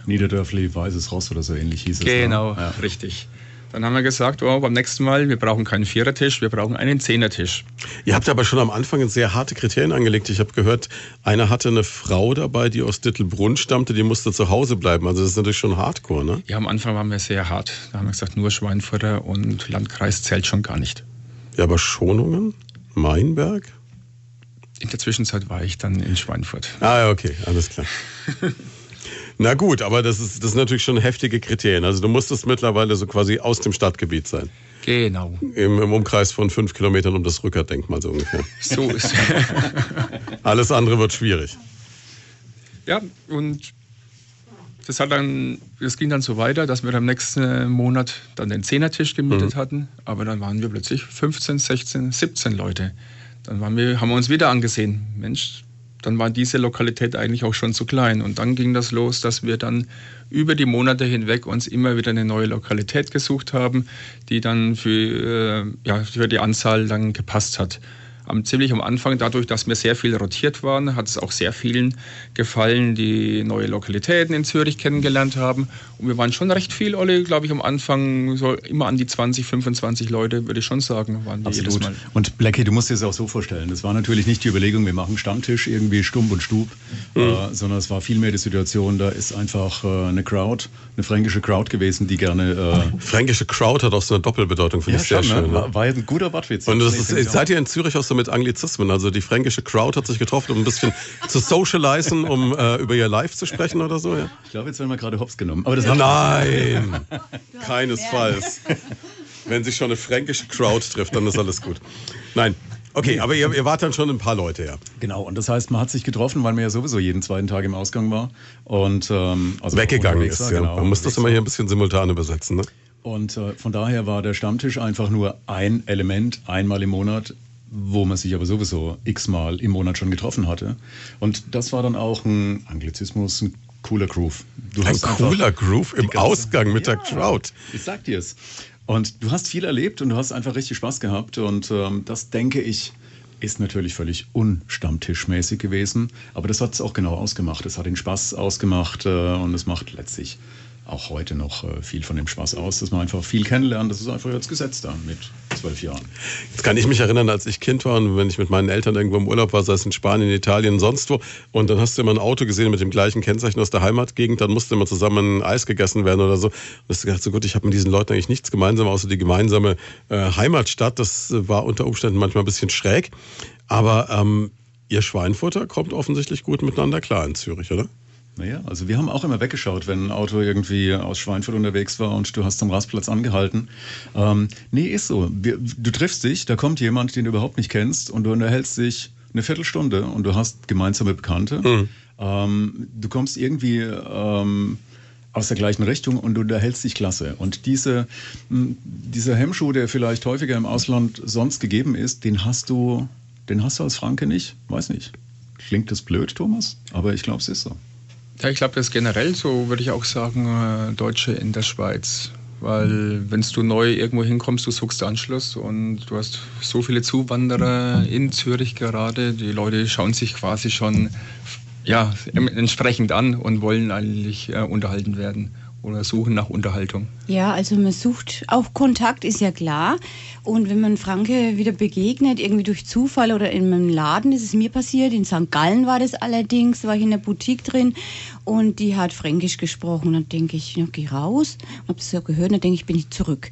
Niederdörfli, Weißes Ross oder so ähnlich hieß es. Genau, ja. richtig. Dann haben wir gesagt, oh, beim nächsten Mal, wir brauchen keinen Vierertisch, wir brauchen einen Zehnertisch. Ihr habt aber schon am Anfang sehr harte Kriterien angelegt. Ich habe gehört, einer hatte eine Frau dabei, die aus Dittelbrunn stammte, die musste zu Hause bleiben. Also das ist natürlich schon hardcore, ne? Ja, am Anfang waren wir sehr hart. Da haben wir gesagt, nur Schweinfurter und Landkreis zählt schon gar nicht. Ja, aber Schonungen? Mainberg? In der Zwischenzeit war ich dann in Schweinfurt. Ah, okay, alles klar. [LAUGHS] Na gut, aber das ist, das sind natürlich schon heftige Kriterien. Also du musstest mittlerweile so quasi aus dem Stadtgebiet sein. Genau. Im, im Umkreis von fünf Kilometern um das Rückerdenkmal so ungefähr. [LAUGHS] So ist Alles andere wird schwierig. Ja, und das, hat dann, das ging dann so weiter, dass wir am nächsten Monat dann den Zehnertisch gemietet mhm. hatten. Aber dann waren wir plötzlich 15, 16, 17 Leute. Dann waren wir, haben wir uns wieder angesehen. Mensch, dann war diese Lokalität eigentlich auch schon zu klein. Und dann ging das los, dass wir dann über die Monate hinweg uns immer wieder eine neue Lokalität gesucht haben, die dann für, äh, ja, für die Anzahl dann gepasst hat am, ziemlich am Anfang, dadurch, dass wir sehr viel rotiert waren, hat es auch sehr vielen gefallen, die neue Lokalitäten in Zürich kennengelernt haben. Und wir waren schon recht viel, Olli, glaube ich, am Anfang so immer an die 20, 25 Leute, würde ich schon sagen, waren die Absolut. jedes Mal. Und Blackie, du musst dir das auch so vorstellen. Das war natürlich nicht die Überlegung, wir machen Stammtisch irgendwie stumpf und stub, mhm. äh, sondern es war vielmehr die Situation, da ist einfach äh, eine Crowd, eine fränkische Crowd gewesen, die gerne... Äh Fränkische Crowd hat auch so eine Doppelbedeutung, finde ja, ich sehr schon, schön. Ne? War, war ein guter Wortwitz. Und das ist, seid ihr in Zürich aus so mit Anglizismen. Also die fränkische Crowd hat sich getroffen, um ein bisschen zu socialisen, um äh, über ihr Live zu sprechen oder so. Ja? Ich glaube, jetzt werden wir gerade hops genommen. Aber das Nein, [LAUGHS] keinesfalls. Wenn sich schon eine fränkische Crowd trifft, dann ist alles gut. Nein, Okay, aber ihr, ihr, wart dann schon ein paar Leute, ja. Genau, und das heißt, man hat sich getroffen, weil man ja sowieso jeden zweiten Tag im Ausgang war. Und ähm, also weggegangen ist. Ja. Genau, man muss das immer hier ein bisschen simultan übersetzen. Ne? Und äh, von daher war der Stammtisch einfach nur ein Element, einmal im Monat wo man sich aber sowieso x-mal im Monat schon getroffen hatte. Und das war dann auch ein Anglizismus, ein cooler Groove. Du ein cooler Groove im Ausgang mit ja, der Crowd. Ich sag dir's. Und du hast viel erlebt und du hast einfach richtig Spaß gehabt. Und ähm, das denke ich, ist natürlich völlig unstammtischmäßig gewesen. Aber das hat es auch genau ausgemacht. Es hat den Spaß ausgemacht äh, und es macht letztlich auch heute noch äh, viel von dem Spaß aus, dass man einfach viel kennenlernt. Das ist einfach jetzt Gesetz da mit zwölf Jahren. Jetzt kann ich mich erinnern, als ich Kind war und wenn ich mit meinen Eltern irgendwo im Urlaub war, sei es in Spanien, Italien, sonst wo, und dann hast du immer ein Auto gesehen mit dem gleichen Kennzeichen aus der Heimatgegend, dann musste immer zusammen Eis gegessen werden oder so. Und du gedacht, so gut, ich habe mit diesen Leuten eigentlich nichts gemeinsam, außer die gemeinsame äh, Heimatstadt. Das war unter Umständen manchmal ein bisschen schräg. Aber ähm, ihr Schweinfurter kommt offensichtlich gut miteinander klar in Zürich, oder? Naja, also wir haben auch immer weggeschaut, wenn ein Auto irgendwie aus Schweinfurt unterwegs war und du hast am Rastplatz angehalten. Ähm, nee, ist so. Wir, du triffst dich, da kommt jemand, den du überhaupt nicht kennst und du unterhältst dich eine Viertelstunde und du hast gemeinsame Bekannte. Mhm. Ähm, du kommst irgendwie ähm, aus der gleichen Richtung und du unterhältst dich klasse. Und diese, dieser Hemmschuh, der vielleicht häufiger im Ausland sonst gegeben ist, den hast du, den hast du als Franke nicht. Weiß nicht. Klingt das blöd, Thomas? Aber ich glaube, es ist so. Ja, ich glaube, das ist generell so, würde ich auch sagen, äh, Deutsche in der Schweiz. Weil wenn du neu irgendwo hinkommst, du suchst Anschluss und du hast so viele Zuwanderer in Zürich gerade. Die Leute schauen sich quasi schon ja, entsprechend an und wollen eigentlich äh, unterhalten werden oder suchen nach Unterhaltung. Ja, also man sucht auch Kontakt, ist ja klar. Und wenn man Franke wieder begegnet, irgendwie durch Zufall oder in einem Laden, ist es mir passiert. In St. Gallen war das allerdings, war ich in der Boutique drin und die hat Fränkisch gesprochen. Dann denke ich, ja, geh raus. Habe das so gehört, dann denke ich, bin ich zurück.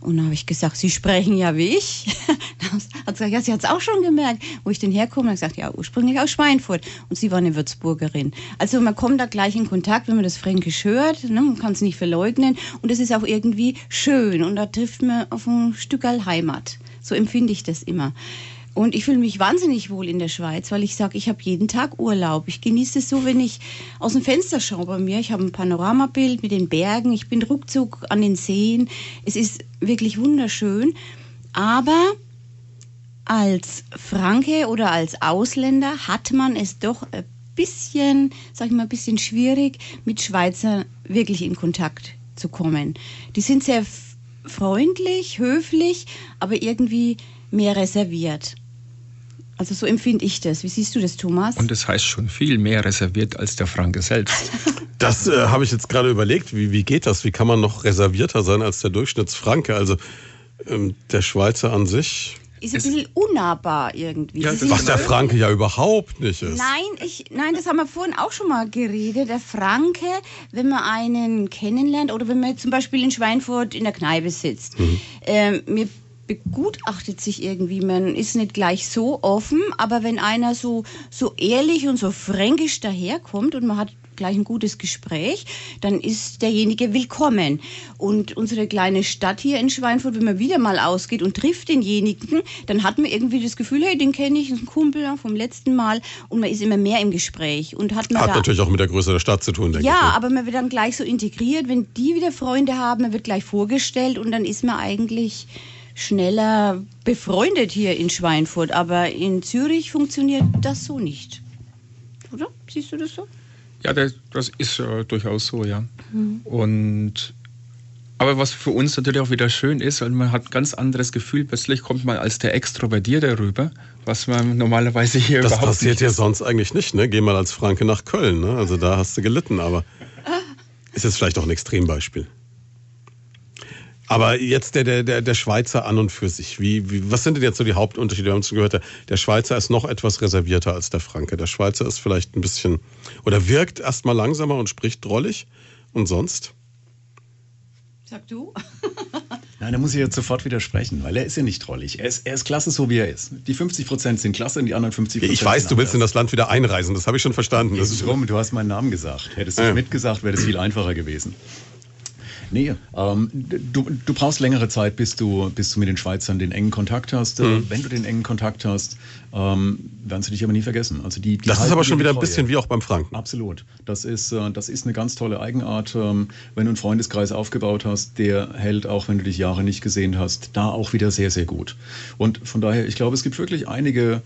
Und dann habe ich gesagt, Sie sprechen ja wie ich. [LAUGHS] dann hat sie gesagt, ja, sie hat es auch schon gemerkt. Wo ich denn herkomme, ich gesagt, ja, ursprünglich aus Schweinfurt. Und sie war eine Würzburgerin. Also man kommt da gleich in Kontakt, wenn man das Fränkisch hört. Ne? Man kann es nicht verleugnen. Und es ist auch irgendwie schön. Und da trifft man auf ein Stück Heimat. So empfinde ich das immer. Und ich fühle mich wahnsinnig wohl in der Schweiz, weil ich sage, ich habe jeden Tag Urlaub. Ich genieße es so, wenn ich aus dem Fenster schaue bei mir. Ich habe ein Panoramabild mit den Bergen. Ich bin ruckzuck an den Seen. Es ist wirklich wunderschön. Aber als Franke oder als Ausländer hat man es doch ein bisschen, sag ich mal, ein bisschen schwierig, mit Schweizer wirklich in Kontakt zu kommen. Die sind sehr freundlich, höflich, aber irgendwie mehr reserviert. Also so empfinde ich das. Wie siehst du das, Thomas? Und das heißt schon viel mehr reserviert als der Franke selbst. [LAUGHS] Das äh, habe ich jetzt gerade überlegt. Wie, wie geht das? Wie kann man noch reservierter sein als der Durchschnittsfranke? Also ähm, der Schweizer an sich ist ein bisschen unnahbar irgendwie. Ja, was der Franke ja überhaupt nicht ist. Nein, ich, nein, das haben wir vorhin auch schon mal geredet. Der Franke, wenn man einen kennenlernt oder wenn man zum Beispiel in Schweinfurt in der Kneipe sitzt, mhm. ähm, mir begutachtet sich irgendwie. Man ist nicht gleich so offen, aber wenn einer so, so ehrlich und so fränkisch daherkommt und man hat gleich ein gutes Gespräch, dann ist derjenige willkommen. Und unsere kleine Stadt hier in Schweinfurt, wenn man wieder mal ausgeht und trifft denjenigen, dann hat man irgendwie das Gefühl, hey, den kenne ich, das ist ein Kumpel vom letzten Mal und man ist immer mehr im Gespräch. Und hat man Hat natürlich auch mit der Größe der Stadt zu tun, denke ich. ja, ne? aber man wird dann gleich so integriert, wenn die wieder Freunde haben, man wird gleich vorgestellt und dann ist man eigentlich schneller befreundet hier in Schweinfurt. Aber in Zürich funktioniert das so nicht. Oder? Siehst du das so? Ja, das, das ist äh, durchaus so, ja. Mhm. Und aber was für uns natürlich auch wieder schön ist, weil man hat ein ganz anderes Gefühl. Plötzlich kommt man als der Extrovertierte rüber, was man normalerweise hier Das überhaupt passiert nicht ja sonst eigentlich nicht, ne? Geh mal als Franke nach Köln, ne? Also da hast du gelitten, aber ist jetzt vielleicht auch ein Extrembeispiel. Aber jetzt der, der, der, der Schweizer an und für sich. Wie, wie, was sind denn jetzt so die Hauptunterschiede? Wir haben schon gehört, der, Schweizer ist noch etwas reservierter als der Franke. Der Schweizer ist vielleicht ein bisschen oder wirkt erstmal langsamer und spricht drollig. Und sonst? Sag du? [LAUGHS] Nein, da muss ich jetzt sofort widersprechen, weil er ist ja nicht trollig. Er ist, er ist klasse, so wie er ist. Die 50 Prozent sind klasse und die anderen 50 Prozent Ich weiß, sind du willst in das Land wieder einreisen. Das habe ich schon verstanden. Das ist, Drum, du hast meinen Namen gesagt. Hättest du Ja. Schmidt gesagt, wäre das viel einfacher gewesen. Nee, ähm, du, du brauchst längere Zeit, bis du, bis du mit den Schweizern den engen Kontakt hast. Äh, Mhm. Wenn du den engen Kontakt hast, ähm, werden sie dich aber nie vergessen. Also die, die das ist aber schon wieder ein bisschen wie auch beim Franken. Absolut. Das ist, äh, das ist eine ganz tolle Eigenart. Ähm, Wenn du einen Freundeskreis aufgebaut hast, der hält, auch wenn du dich Jahre nicht gesehen hast, da auch wieder sehr, sehr gut. Und von daher, ich glaube, es gibt wirklich einige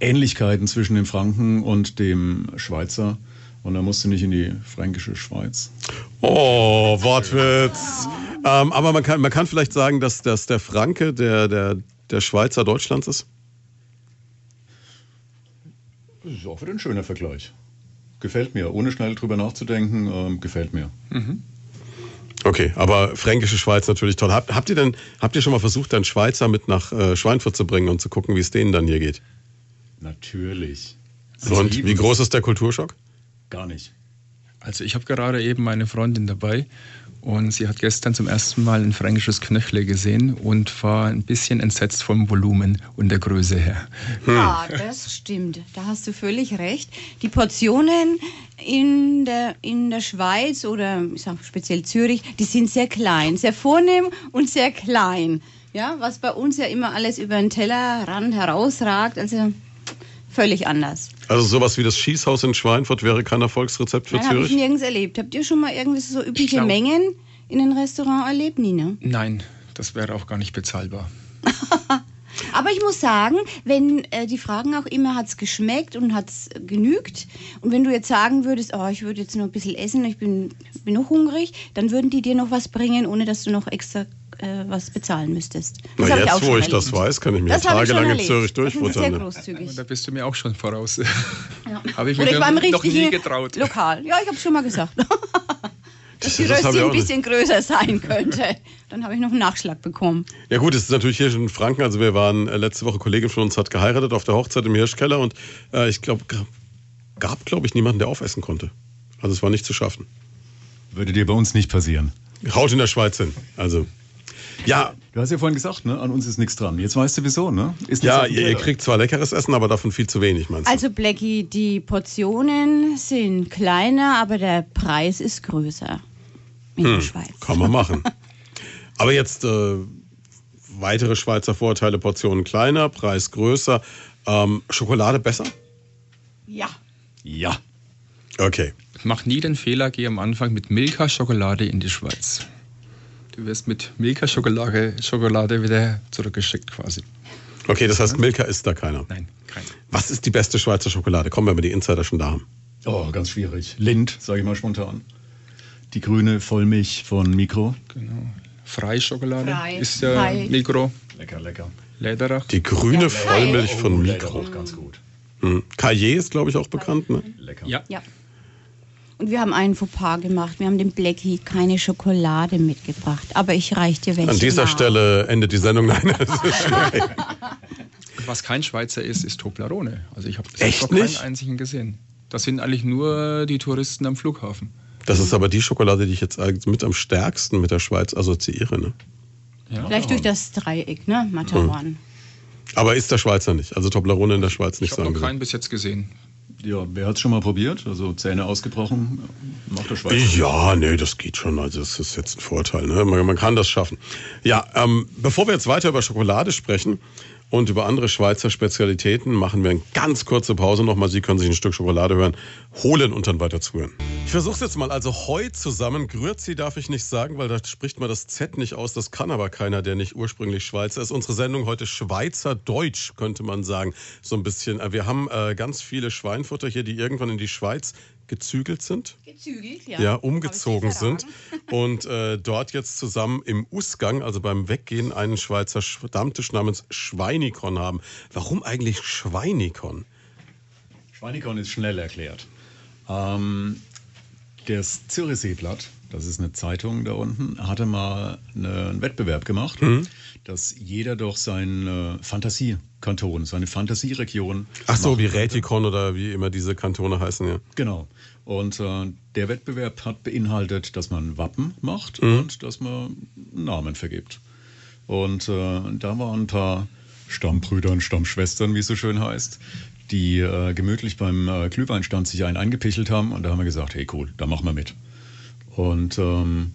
Ähnlichkeiten zwischen dem Franken und dem Schweizer. Und da musst du nicht in die fränkische Schweiz. Oh, Wortwitz. Ähm, aber man kann, man kann vielleicht sagen, dass, dass der Franke der, der, der Schweizer Deutschlands ist. Das ist auch wieder ein schöner Vergleich. Gefällt mir. Ohne schnell drüber nachzudenken, ähm, gefällt mir. Okay, aber fränkische Schweiz natürlich toll. Habt, habt ihr denn, habt ihr schon mal versucht, einen Schweizer mit nach äh, Schweinfurt zu bringen und zu gucken, wie es denen dann hier geht? Natürlich. Und wie groß ist der Kulturschock? Gar nicht. Also ich habe gerade eben meine Freundin dabei und sie hat gestern zum ersten Mal ein fränkisches Knöchle gesehen und war ein bisschen entsetzt vom Volumen und der Größe her. Ja, das stimmt. Da hast du völlig recht. Die Portionen in der, in der Schweiz oder ich sag speziell Zürich, die sind sehr klein, sehr vornehm und sehr klein. Ja, was bei uns ja immer alles über den Tellerrand herausragt, also völlig anders. Also sowas wie das Schießhaus in Schweinfurt wäre kein Erfolgsrezept für Nein, habe ich Zürich? nirgends erlebt. Habt ihr schon mal irgendwie so übliche glaub- Mengen in einem Restaurant erlebt, Nina? Nein, das wäre auch gar nicht bezahlbar. [LAUGHS] Aber ich muss sagen, wenn äh, die fragen auch immer, hat es geschmeckt und hat es genügt? Und wenn du jetzt sagen würdest, oh, ich würde jetzt noch ein bisschen essen, ich bin, bin noch hungrig, dann würden die dir noch was bringen, ohne dass du noch extra äh, was bezahlen müsstest. Na, hab jetzt, auch wo schon ich das erlebt. weiß, kann ich Das ich schon tagelang in erlebt. Zürich Das sind durchfuttern. sehr großzügig. Da bist du mir auch schon voraus. Ja. Habe ich mir ich noch nie richtigen getraut. Lokal. Ja, ich habe schon mal gesagt. [LAUGHS] Dass die Das ich Rösti ein bisschen größer sein könnte. Dann habe ich noch einen Nachschlag bekommen. Ja gut, es ist natürlich hier schon in Franken. Also wir waren äh, letzte Woche, Kollegin von uns hat geheiratet auf der Hochzeit im Hirschkeller und äh, ich glaube, gab, glaube ich, niemanden, der aufessen konnte. Also es war nicht zu schaffen. Würde dir bei uns nicht passieren. Haut in der Schweiz hin. Also ja, Du hast ja vorhin gesagt, ne? an uns ist nichts dran. Jetzt weißt du wieso, ne? Ja, ihr, ihr kriegt zwar leckeres Essen, aber davon viel zu wenig, meinst du? Also Blackie, die Portionen sind kleiner, aber der Preis ist größer in der Schweiz. Hm, Kann man machen. [LAUGHS] Aber jetzt äh, weitere Schweizer Vorteile, Portionen kleiner, Preis größer. Ähm, Schokolade besser? Ja. Ja. Okay. Mach nie den Fehler, geh am Anfang mit Milka-Schokolade in die Schweiz. Du wirst mit Milka-Schokolade Schokolade wieder zurückgeschickt quasi. Okay, das heißt, Milka isst da keiner. Nein, kein. Was ist die beste Schweizer Schokolade? Kommen wir, wenn wir die Insider schon da haben. Oh, ganz schwierig. Lind, sage ich mal spontan. Die grüne Vollmilch von Mikro. Genau. Freischokolade Frei, ist ja frei. Mikro. Lecker, lecker. Lederach. Die grüne Ja, Vollmilch von Oh, Mikro. Lederach, ganz gut. Hm. Cahiers ist, glaube ich, auch bekannt. Ne? Lecker. Ja. Ja. Und wir haben einen Fauxpas gemacht. Wir haben dem Blackie keine Schokolade mitgebracht. Aber ich reich dir welche An dieser nach. Stelle endet die Sendung. Nein, das ist [LAUGHS] schwierig. Was kein Schweizer ist, ist Toblerone. Also ich habe Echt noch keinen nicht? einzigen gesehen. Das sind eigentlich nur die Touristen am Flughafen. Das ist aber die Schokolade, die ich jetzt mit am stärksten mit der Schweiz assoziiere. Ne? Ja. Vielleicht durch das Dreieck, ne? Matterhorn. Aber ist der Schweizer nicht. Also Toblerone in der Schweiz Ich nicht habe sagen noch keinen bis jetzt gesehen. Ja, wer hat es schon mal probiert? Also Zähne ausgebrochen, macht der Schweizer. Ja, nee, das geht schon. Also es ist jetzt ein Vorteil. Ne? Man, man kann das schaffen. Ja, ähm, bevor wir jetzt weiter über Schokolade sprechen und über andere Schweizer Spezialitäten, machen wir eine ganz kurze Pause nochmal. Sie können sich ein Stück Schokolade hören, holen und dann weiter zuhören. Ich versuche es jetzt mal. Also Heu zusammen. Grüezi darf ich nicht sagen, weil da spricht man das Z nicht aus. Das kann aber keiner, der nicht ursprünglich Schweizer ist. Unsere Sendung heute Schweizer Deutsch, könnte man sagen. So ein bisschen. Äh, Wir haben äh, ganz viele Schweinfutter hier, die irgendwann in die Schweiz gezügelt sind. Gezügelt, ja. ja, umgezogen sind und äh, dort jetzt zusammen im Usgang, also beim Weggehen, einen Schweizer Stammtisch namens Schweinikon haben. Warum eigentlich Schweinikon? Schweinikon ist schnell erklärt. Ähm, das Zürichseeblatt, das ist eine Zeitung da unten, hatte mal eine, einen Wettbewerb gemacht, Mhm. Dass jeder doch seinen äh, Fantasiekanton, seine Fantasieregion. Ach so, wie. Rätikon oder wie immer diese Kantone heißen, ja. Genau. Und äh, der Wettbewerb hat beinhaltet, dass man Wappen macht Mhm. und dass man Namen vergibt. Und äh, da waren ein paar Stammbrüder und Stammschwestern, wie es so schön heißt, die äh, gemütlich beim äh, Glühweinstand sich einen eingepichelt haben. Und da haben wir gesagt, hey cool, da machen wir mit. Und ähm,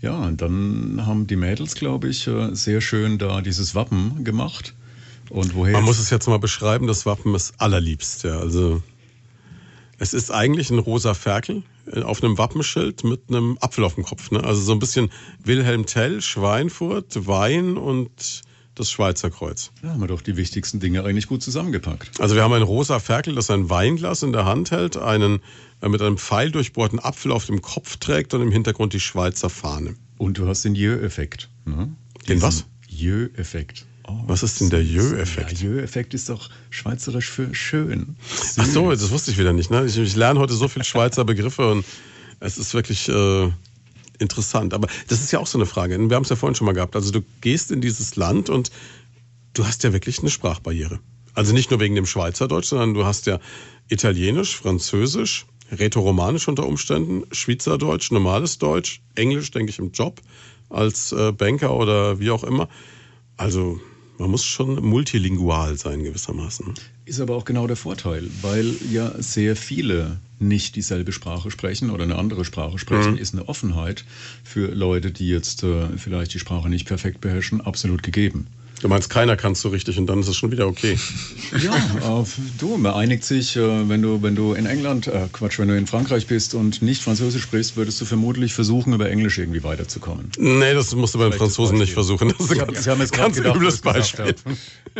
ja, und dann haben die Mädels, glaube ich, äh, sehr schön da dieses Wappen gemacht. Und woher Man muss es jetzt mal beschreiben, das Wappen ist allerliebst, ja. Also es ist eigentlich ein rosa Ferkel äh, auf einem Wappenschild mit einem Apfel auf dem Kopf. Ne? Also so ein bisschen Wilhelm Tell, Schweinfurt, Wein und das Schweizer Kreuz. da haben wir doch die wichtigsten Dinge eigentlich gut zusammengepackt. Also wir haben ein rosa Ferkel, das ein Weinglas in der Hand hält, einen äh, mit einem Pfeil durchbohrten Apfel auf dem Kopf trägt und im Hintergrund die Schweizer Fahne. Und du hast den Jö-Effekt. Ne? Den was? Jö-Effekt. Oh, Was ist denn der Jö-Effekt? Der Jö-Effekt ist doch schweizerisch für schön. Ach so, das wusste ich wieder nicht. Ne? Ich, ich lerne heute so viele Schweizer Begriffe und es ist wirklich äh, interessant. Aber das ist ja auch so eine Frage. Wir haben es ja vorhin schon mal gehabt. Also du gehst in dieses Land und du hast ja wirklich eine Sprachbarriere. Also nicht nur wegen dem Schweizerdeutsch, sondern du hast ja Italienisch, Französisch, Rätoromanisch unter Umständen, Schweizerdeutsch, normales Deutsch, Englisch, denke ich, im Job als äh, Banker oder wie auch immer. Also man muss schon multilingual sein gewissermaßen. Ist aber auch genau der Vorteil, weil ja sehr viele nicht dieselbe Sprache sprechen oder eine andere Sprache sprechen, ist eine Offenheit für Leute, die jetzt äh, vielleicht die Sprache nicht perfekt beherrschen, absolut gegeben. Du meinst, keiner kann es so richtig und dann ist es schon wieder okay. [LAUGHS] Ja, äh, du, man einigt sich, äh, wenn du, wenn du in England, äh, Quatsch, wenn du in Frankreich bist und nicht Französisch sprichst, würdest du vermutlich versuchen, über Englisch irgendwie weiterzukommen. Nee, das musst du bei den Franzosen nicht versuchen. Das ist ein ganz, haben jetzt ganz gedacht, übles Beispiel.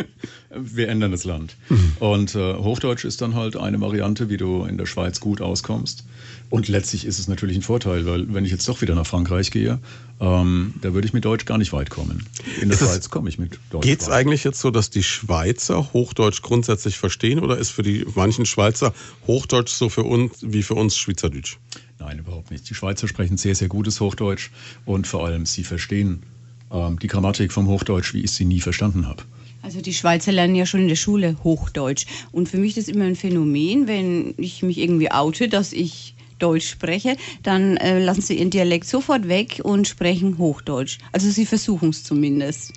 [LAUGHS] Wir ändern das Land. Und äh, Hochdeutsch ist dann halt eine Variante, wie du in der Schweiz gut auskommst. Und letztlich ist es natürlich ein Vorteil, weil wenn ich jetzt doch wieder nach Frankreich gehe, ähm, da würde ich mit Deutsch gar nicht weit kommen. In der Ist Schweiz komme ich mit Deutsch Geht es eigentlich jetzt so, dass die Schweizer Hochdeutsch grundsätzlich verstehen oder ist für die manchen Schweizer Hochdeutsch so für uns wie für uns Schweizerdeutsch? Nein, überhaupt nicht. Die Schweizer sprechen sehr, sehr gutes Hochdeutsch und vor allem sie verstehen ähm, die Grammatik vom Hochdeutsch, wie ich sie nie verstanden habe. Also die Schweizer lernen ja schon in der Schule Hochdeutsch. Und für mich ist das immer ein Phänomen, wenn ich mich irgendwie oute, dass ich Deutsch spreche, dann äh, lassen sie ihren Dialekt sofort weg und sprechen Hochdeutsch. Also sie versuchen es zumindest.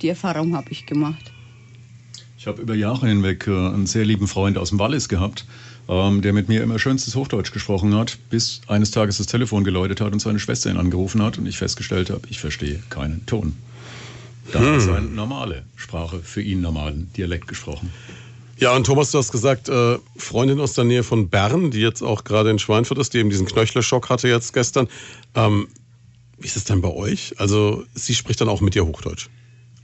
Die Erfahrung habe ich gemacht. Ich habe über Jahre hinweg äh, einen sehr lieben Freund aus dem Wallis gehabt, ähm, der mit mir immer schönstes Hochdeutsch gesprochen hat, bis eines Tages das Telefon geläutet hat und seine Schwester ihn angerufen hat und ich festgestellt habe, ich verstehe keinen Ton. Da hat er seine normale Sprache, für ihn normalen Dialekt gesprochen. Ja, und Thomas, du hast gesagt, äh, Freundin aus der Nähe von Bern, die jetzt auch gerade in Schweinfurt ist, die eben diesen Knöchlerschock hatte jetzt gestern. Ähm, wie ist es denn bei euch? Also sie spricht dann auch mit dir Hochdeutsch.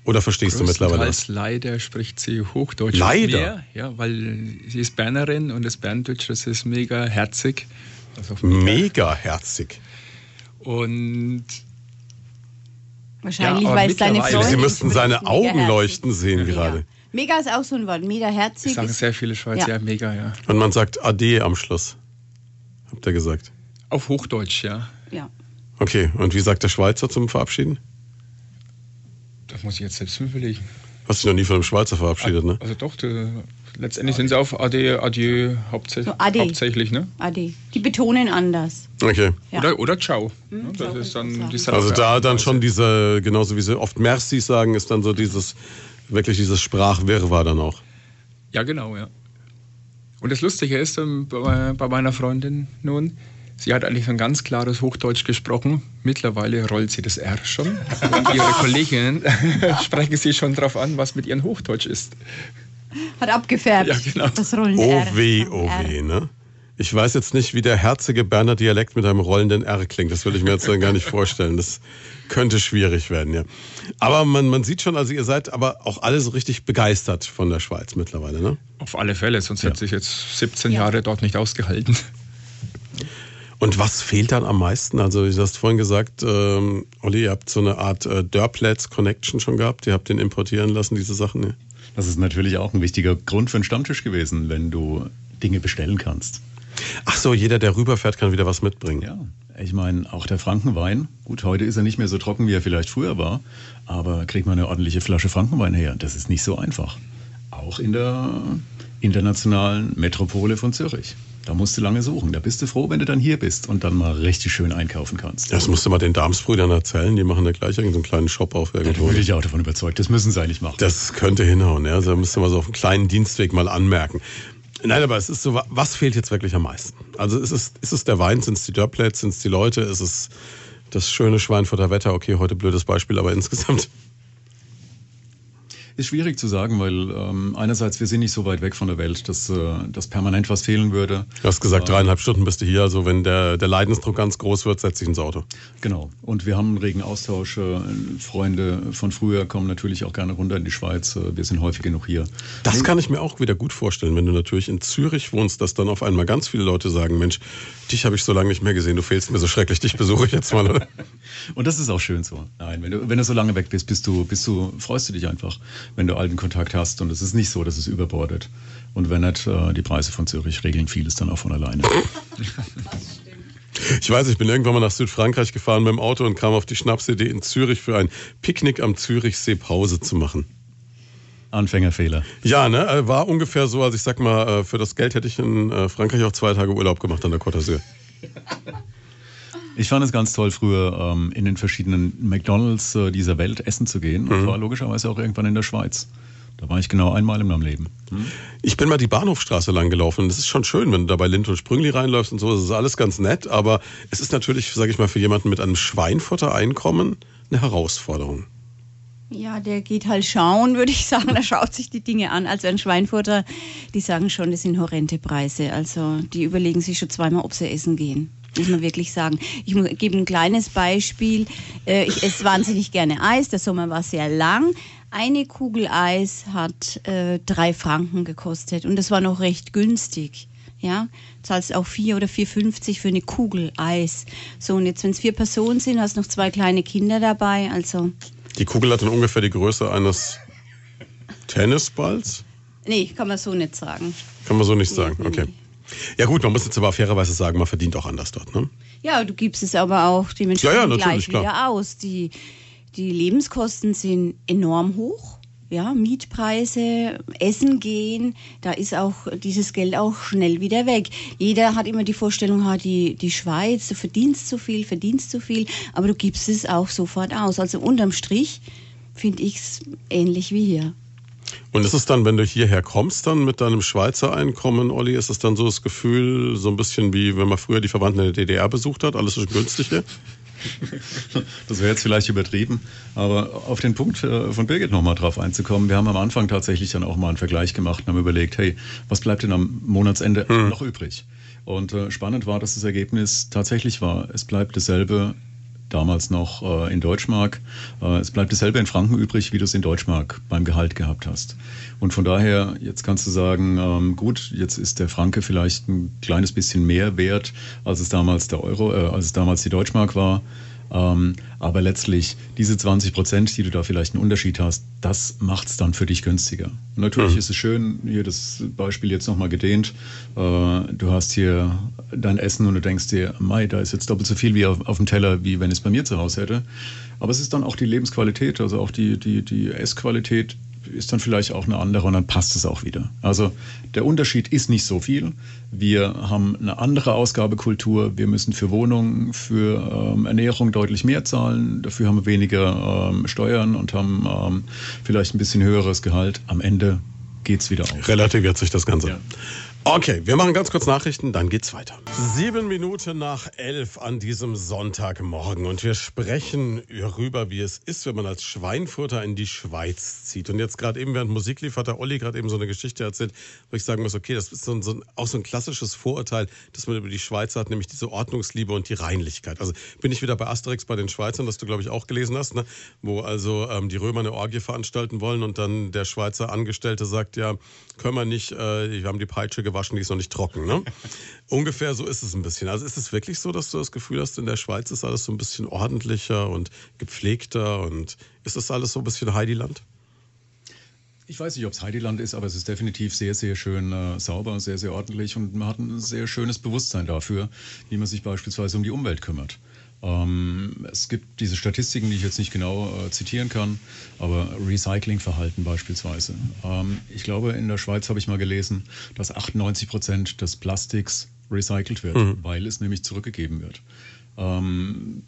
Oder verstehst du mittlerweile was? leider spricht sie Hochdeutsch. Leider? Mehr, ja, weil sie ist Bernerin und das Berndeutsch, das ist mega herzig. Also mega. Mega herzig. Und Wahrscheinlich, Ja, weil es deine mittlerweile- Freundin Sie müssten seine Augen leuchten sehen Mega. gerade. Mega ist auch so ein Wort. Megaherzig. das sagen sehr viele Schweizer, Ja. ja. mega, ja. Und man sagt Ade am Schluss. Habt ihr gesagt. Auf Hochdeutsch, ja. Ja. Okay, und wie sagt der Schweizer zum Verabschieden? Das muss ich jetzt selbst überlegen. Hast dich noch nie von einem Schweizer verabschiedet, ne? Also doch, die, letztendlich sind sie auf Ade, Adieu hauptsächlich, So, Ade. hauptsächlich ne? Ade. Die betonen anders. Okay. Ja. Oder, oder Ciao. Hm, das Ciao ist dann die. Also da dann schon Weise. diese, genauso wie sie oft Merci sagen, ist dann so dieses, wirklich dieses Sprachwirrwarr dann auch. Ja, genau, ja. Und das Lustige ist ähm, bei, meiner Freundin nun, Sie hat eigentlich ein ganz klares Hochdeutsch gesprochen. Mittlerweile rollt sie das R schon. Und ihre [LAUGHS] Kolleginnen sprechen sie schon darauf an, was mit ihrem Hochdeutsch ist. Hat abgefärbt. Ja, genau. Das rollende Oh R. weh, oh weh, ne? Ich weiß jetzt nicht, wie der herzige Berner Dialekt mit einem rollenden R klingt. Das will ich mir jetzt dann gar nicht vorstellen. Das könnte schwierig werden, ja. Aber man, man sieht schon, also ihr seid aber auch alle so richtig begeistert von der Schweiz mittlerweile, ne? Auf alle Fälle, sonst hätte ich jetzt 17 Ja. Jahre dort nicht ausgehalten. Und was fehlt dann am meisten? Also, du hast vorhin gesagt, ähm, Olli, ihr habt so eine Art äh, Dörplats Connection schon gehabt. Ihr habt den importieren lassen, diese Sachen. Ne? Das ist natürlich auch ein wichtiger Grund für einen Stammtisch gewesen, wenn du Dinge bestellen kannst. Ach so, jeder, der rüberfährt, kann wieder was mitbringen. Ja, ich meine, auch der Frankenwein, gut, heute ist er nicht mehr so trocken, wie er vielleicht früher war, aber kriegt man eine ordentliche Flasche Frankenwein her. Das ist nicht so einfach. Auch in der internationalen Metropole von Zürich. Da musst du lange suchen. Da bist du froh, wenn du dann hier bist und dann mal richtig schön einkaufen kannst. Das musst du mal den Darmsbrüdern erzählen. Die machen da gleich irgendeinen kleinen Shop auf Da irgendwo. bin ich auch davon überzeugt. Das müssen sie eigentlich machen. Das könnte hinhauen, ja. Also, da müsste man so auf einen kleinen Dienstweg mal anmerken. Nein, aber es ist so, was fehlt jetzt wirklich am meisten? Also ist es, ist es der Wein, sind es die Dörplats, sind es die Leute, ist es das schöne Schweinfurter Wetter? Okay, heute blödes Beispiel, aber insgesamt. Ist schwierig zu sagen, weil ähm, einerseits wir sind nicht so weit weg von der Welt, dass, äh, dass permanent was fehlen würde. Du hast gesagt, dreieinhalb Stunden bist du hier. Also wenn der, der Leidensdruck ganz groß wird, setz dich ins Auto. Genau. Und wir haben einen regen Austausch. Äh, Freunde von früher kommen natürlich auch gerne runter in die Schweiz. Äh, wir sind häufig genug hier. Das kann ich mir auch wieder gut vorstellen, wenn du natürlich in Zürich wohnst, dass dann auf einmal ganz viele Leute sagen, Mensch, dich habe ich so lange nicht mehr gesehen, du fehlst mir so schrecklich, dich besuche ich jetzt mal. [LAUGHS] Und das ist auch schön so. Nein, wenn du, wenn du so lange weg bist, bist du, bist du, freust du dich einfach, wenn du alten Kontakt hast. Und es ist nicht so, dass es überbordet. Und wenn nicht, äh, die Preise von Zürich regeln vieles dann auch von alleine. [LAUGHS] Ich weiß, ich bin irgendwann mal nach Südfrankreich gefahren mit dem Auto und kam auf die Schnapsidee, in Zürich für ein Picknick am Zürichsee Pause zu machen. Anfängerfehler. Ja, ne, äh, war ungefähr so, also ich sag mal, äh, für das Geld hätte ich in Frankreich auch zwei Tage Urlaub gemacht an der Côte d'Azur. [LAUGHS] Ich fand es ganz toll, früher ähm, in den verschiedenen McDonalds äh, dieser Welt essen zu gehen. Und war logischerweise auch irgendwann in der Schweiz. Da war ich genau einmal in meinem Leben. Ich bin mal die Bahnhofstraße lang gelaufen. Das ist schon schön, wenn du da bei Lind und Sprüngli reinläufst und so. Das ist alles ganz nett. Aber es ist natürlich, sage ich mal, für jemanden mit einem Schweinfutter-Einkommen eine Herausforderung. Ja, der geht halt schauen, würde ich sagen. Er schaut sich die Dinge an. Also ein Schweinfurter, die sagen schon, das sind horrende Preise. Also die überlegen sich schon zweimal, ob sie essen gehen. Muss man wirklich sagen. Ich gebe ein kleines Beispiel. Äh, Ich esse wahnsinnig gerne Eis. Der Sommer war sehr lang. Eine Kugel Eis hat äh, drei Franken gekostet und das war noch recht günstig. Ja, zahlst auch vier oder 4,50 für eine Kugel Eis. So, und jetzt, wenn es vier Personen sind, hast noch zwei kleine Kinder dabei. Also, Die Kugel hat dann ungefähr die Größe eines Tennisballs. Nee, kann man so nicht sagen. Kann man so nicht sagen. Nee, Okay. nee. Ja gut, man muss jetzt aber fairerweise sagen, man verdient auch anders dort. Ne? Ja, du gibst es aber auch dementsprechend Ja, ja, gleich wieder klar. aus. Die, die Lebenskosten sind enorm hoch. Ja, Mietpreise, Essen gehen, da ist auch dieses Geld auch schnell wieder weg. Jeder hat immer die Vorstellung, ha, die, die Schweiz, du verdienst zu viel, verdienst zu viel, aber du gibst es auch sofort aus. Also unterm Strich finde ich es ähnlich wie hier. Und ist es dann, wenn du hierher kommst, dann mit deinem Schweizer Einkommen, Olli, ist es dann so das Gefühl, so ein bisschen wie wenn man früher die Verwandten in der DDR besucht hat, alles ist günstig hier? [LAUGHS] Das wäre jetzt vielleicht übertrieben, aber auf den Punkt äh, von Birgit nochmal drauf einzukommen. Wir haben am Anfang tatsächlich dann auch mal einen Vergleich gemacht und haben überlegt, hey, was bleibt denn am Monatsende noch übrig? Und äh, spannend war, dass das Ergebnis tatsächlich war, es bleibt dasselbe damals noch äh, in Deutschmark. Äh, es bleibt dasselbe in Franken übrig, wie du es in Deutschmark beim Gehalt gehabt hast. Und von daher, jetzt kannst du sagen, ähm, gut, jetzt ist der Franke vielleicht ein kleines bisschen mehr wert, als es damals der Euro, äh, als es damals die Deutschmark war. Ähm, aber letztlich, diese 20 Prozent, die du da vielleicht einen Unterschied hast, das macht es dann für dich günstiger. Und natürlich ist es schön, hier das Beispiel jetzt nochmal gedehnt. Äh, du hast hier dein Essen und du denkst dir, Mai, da ist jetzt doppelt so viel wie auf, auf dem Teller, wie wenn ich es bei mir zu Hause hätte. Aber es ist dann auch die Lebensqualität, also auch die, die, die Essqualität ist dann vielleicht auch eine andere und dann passt es auch wieder. Also der Unterschied ist nicht so viel. Wir haben eine andere Ausgabekultur. Wir müssen für Wohnungen, für ähm, Ernährung deutlich mehr zahlen. Dafür haben wir weniger ähm, Steuern und haben ähm, vielleicht ein bisschen höheres Gehalt. Am Ende geht's wieder auf. Relativiert sich das Ganze. Ja. Okay, wir machen ganz kurz Nachrichten, dann geht's weiter. Sieben Minuten nach elf an diesem Sonntagmorgen und wir sprechen darüber, wie es ist, wenn man als Schweinfurter in die Schweiz zieht. Und jetzt gerade eben während Musik lief, hat der Olli gerade eben so eine Geschichte erzählt, wo ich sagen muss, okay, das ist so ein, so ein, auch so ein klassisches Vorurteil, das man über die Schweiz hat, nämlich diese Ordnungsliebe und die Reinlichkeit. Also bin ich wieder bei Asterix bei den Schweizern, das du glaube ich auch gelesen hast, ne? wo also ähm, die Römer eine Orgie veranstalten wollen und dann der Schweizer Angestellte sagt, ja, können wir nicht, äh, wir haben die Peitsche gewaschen waschen, die ist noch nicht trocken. Ne? [LAUGHS] Ungefähr so ist es ein bisschen. Also ist es wirklich so, dass du das Gefühl hast, in der Schweiz ist alles so ein bisschen ordentlicher und gepflegter und ist das alles so ein bisschen Heidiland? Ich weiß nicht, ob es Heidiland ist, aber es ist definitiv sehr, sehr schön äh, sauber, sehr, sehr ordentlich und man hat ein sehr schönes Bewusstsein dafür, wie man sich beispielsweise um die Umwelt kümmert. Ähm, es gibt diese Statistiken, die ich jetzt nicht genau äh, zitieren kann, aber Recyclingverhalten beispielsweise. Ähm, ich glaube, in der Schweiz habe ich mal gelesen, dass 98 Prozent des Plastiks recycelt wird, mhm. weil es nämlich zurückgegeben wird. Ähm,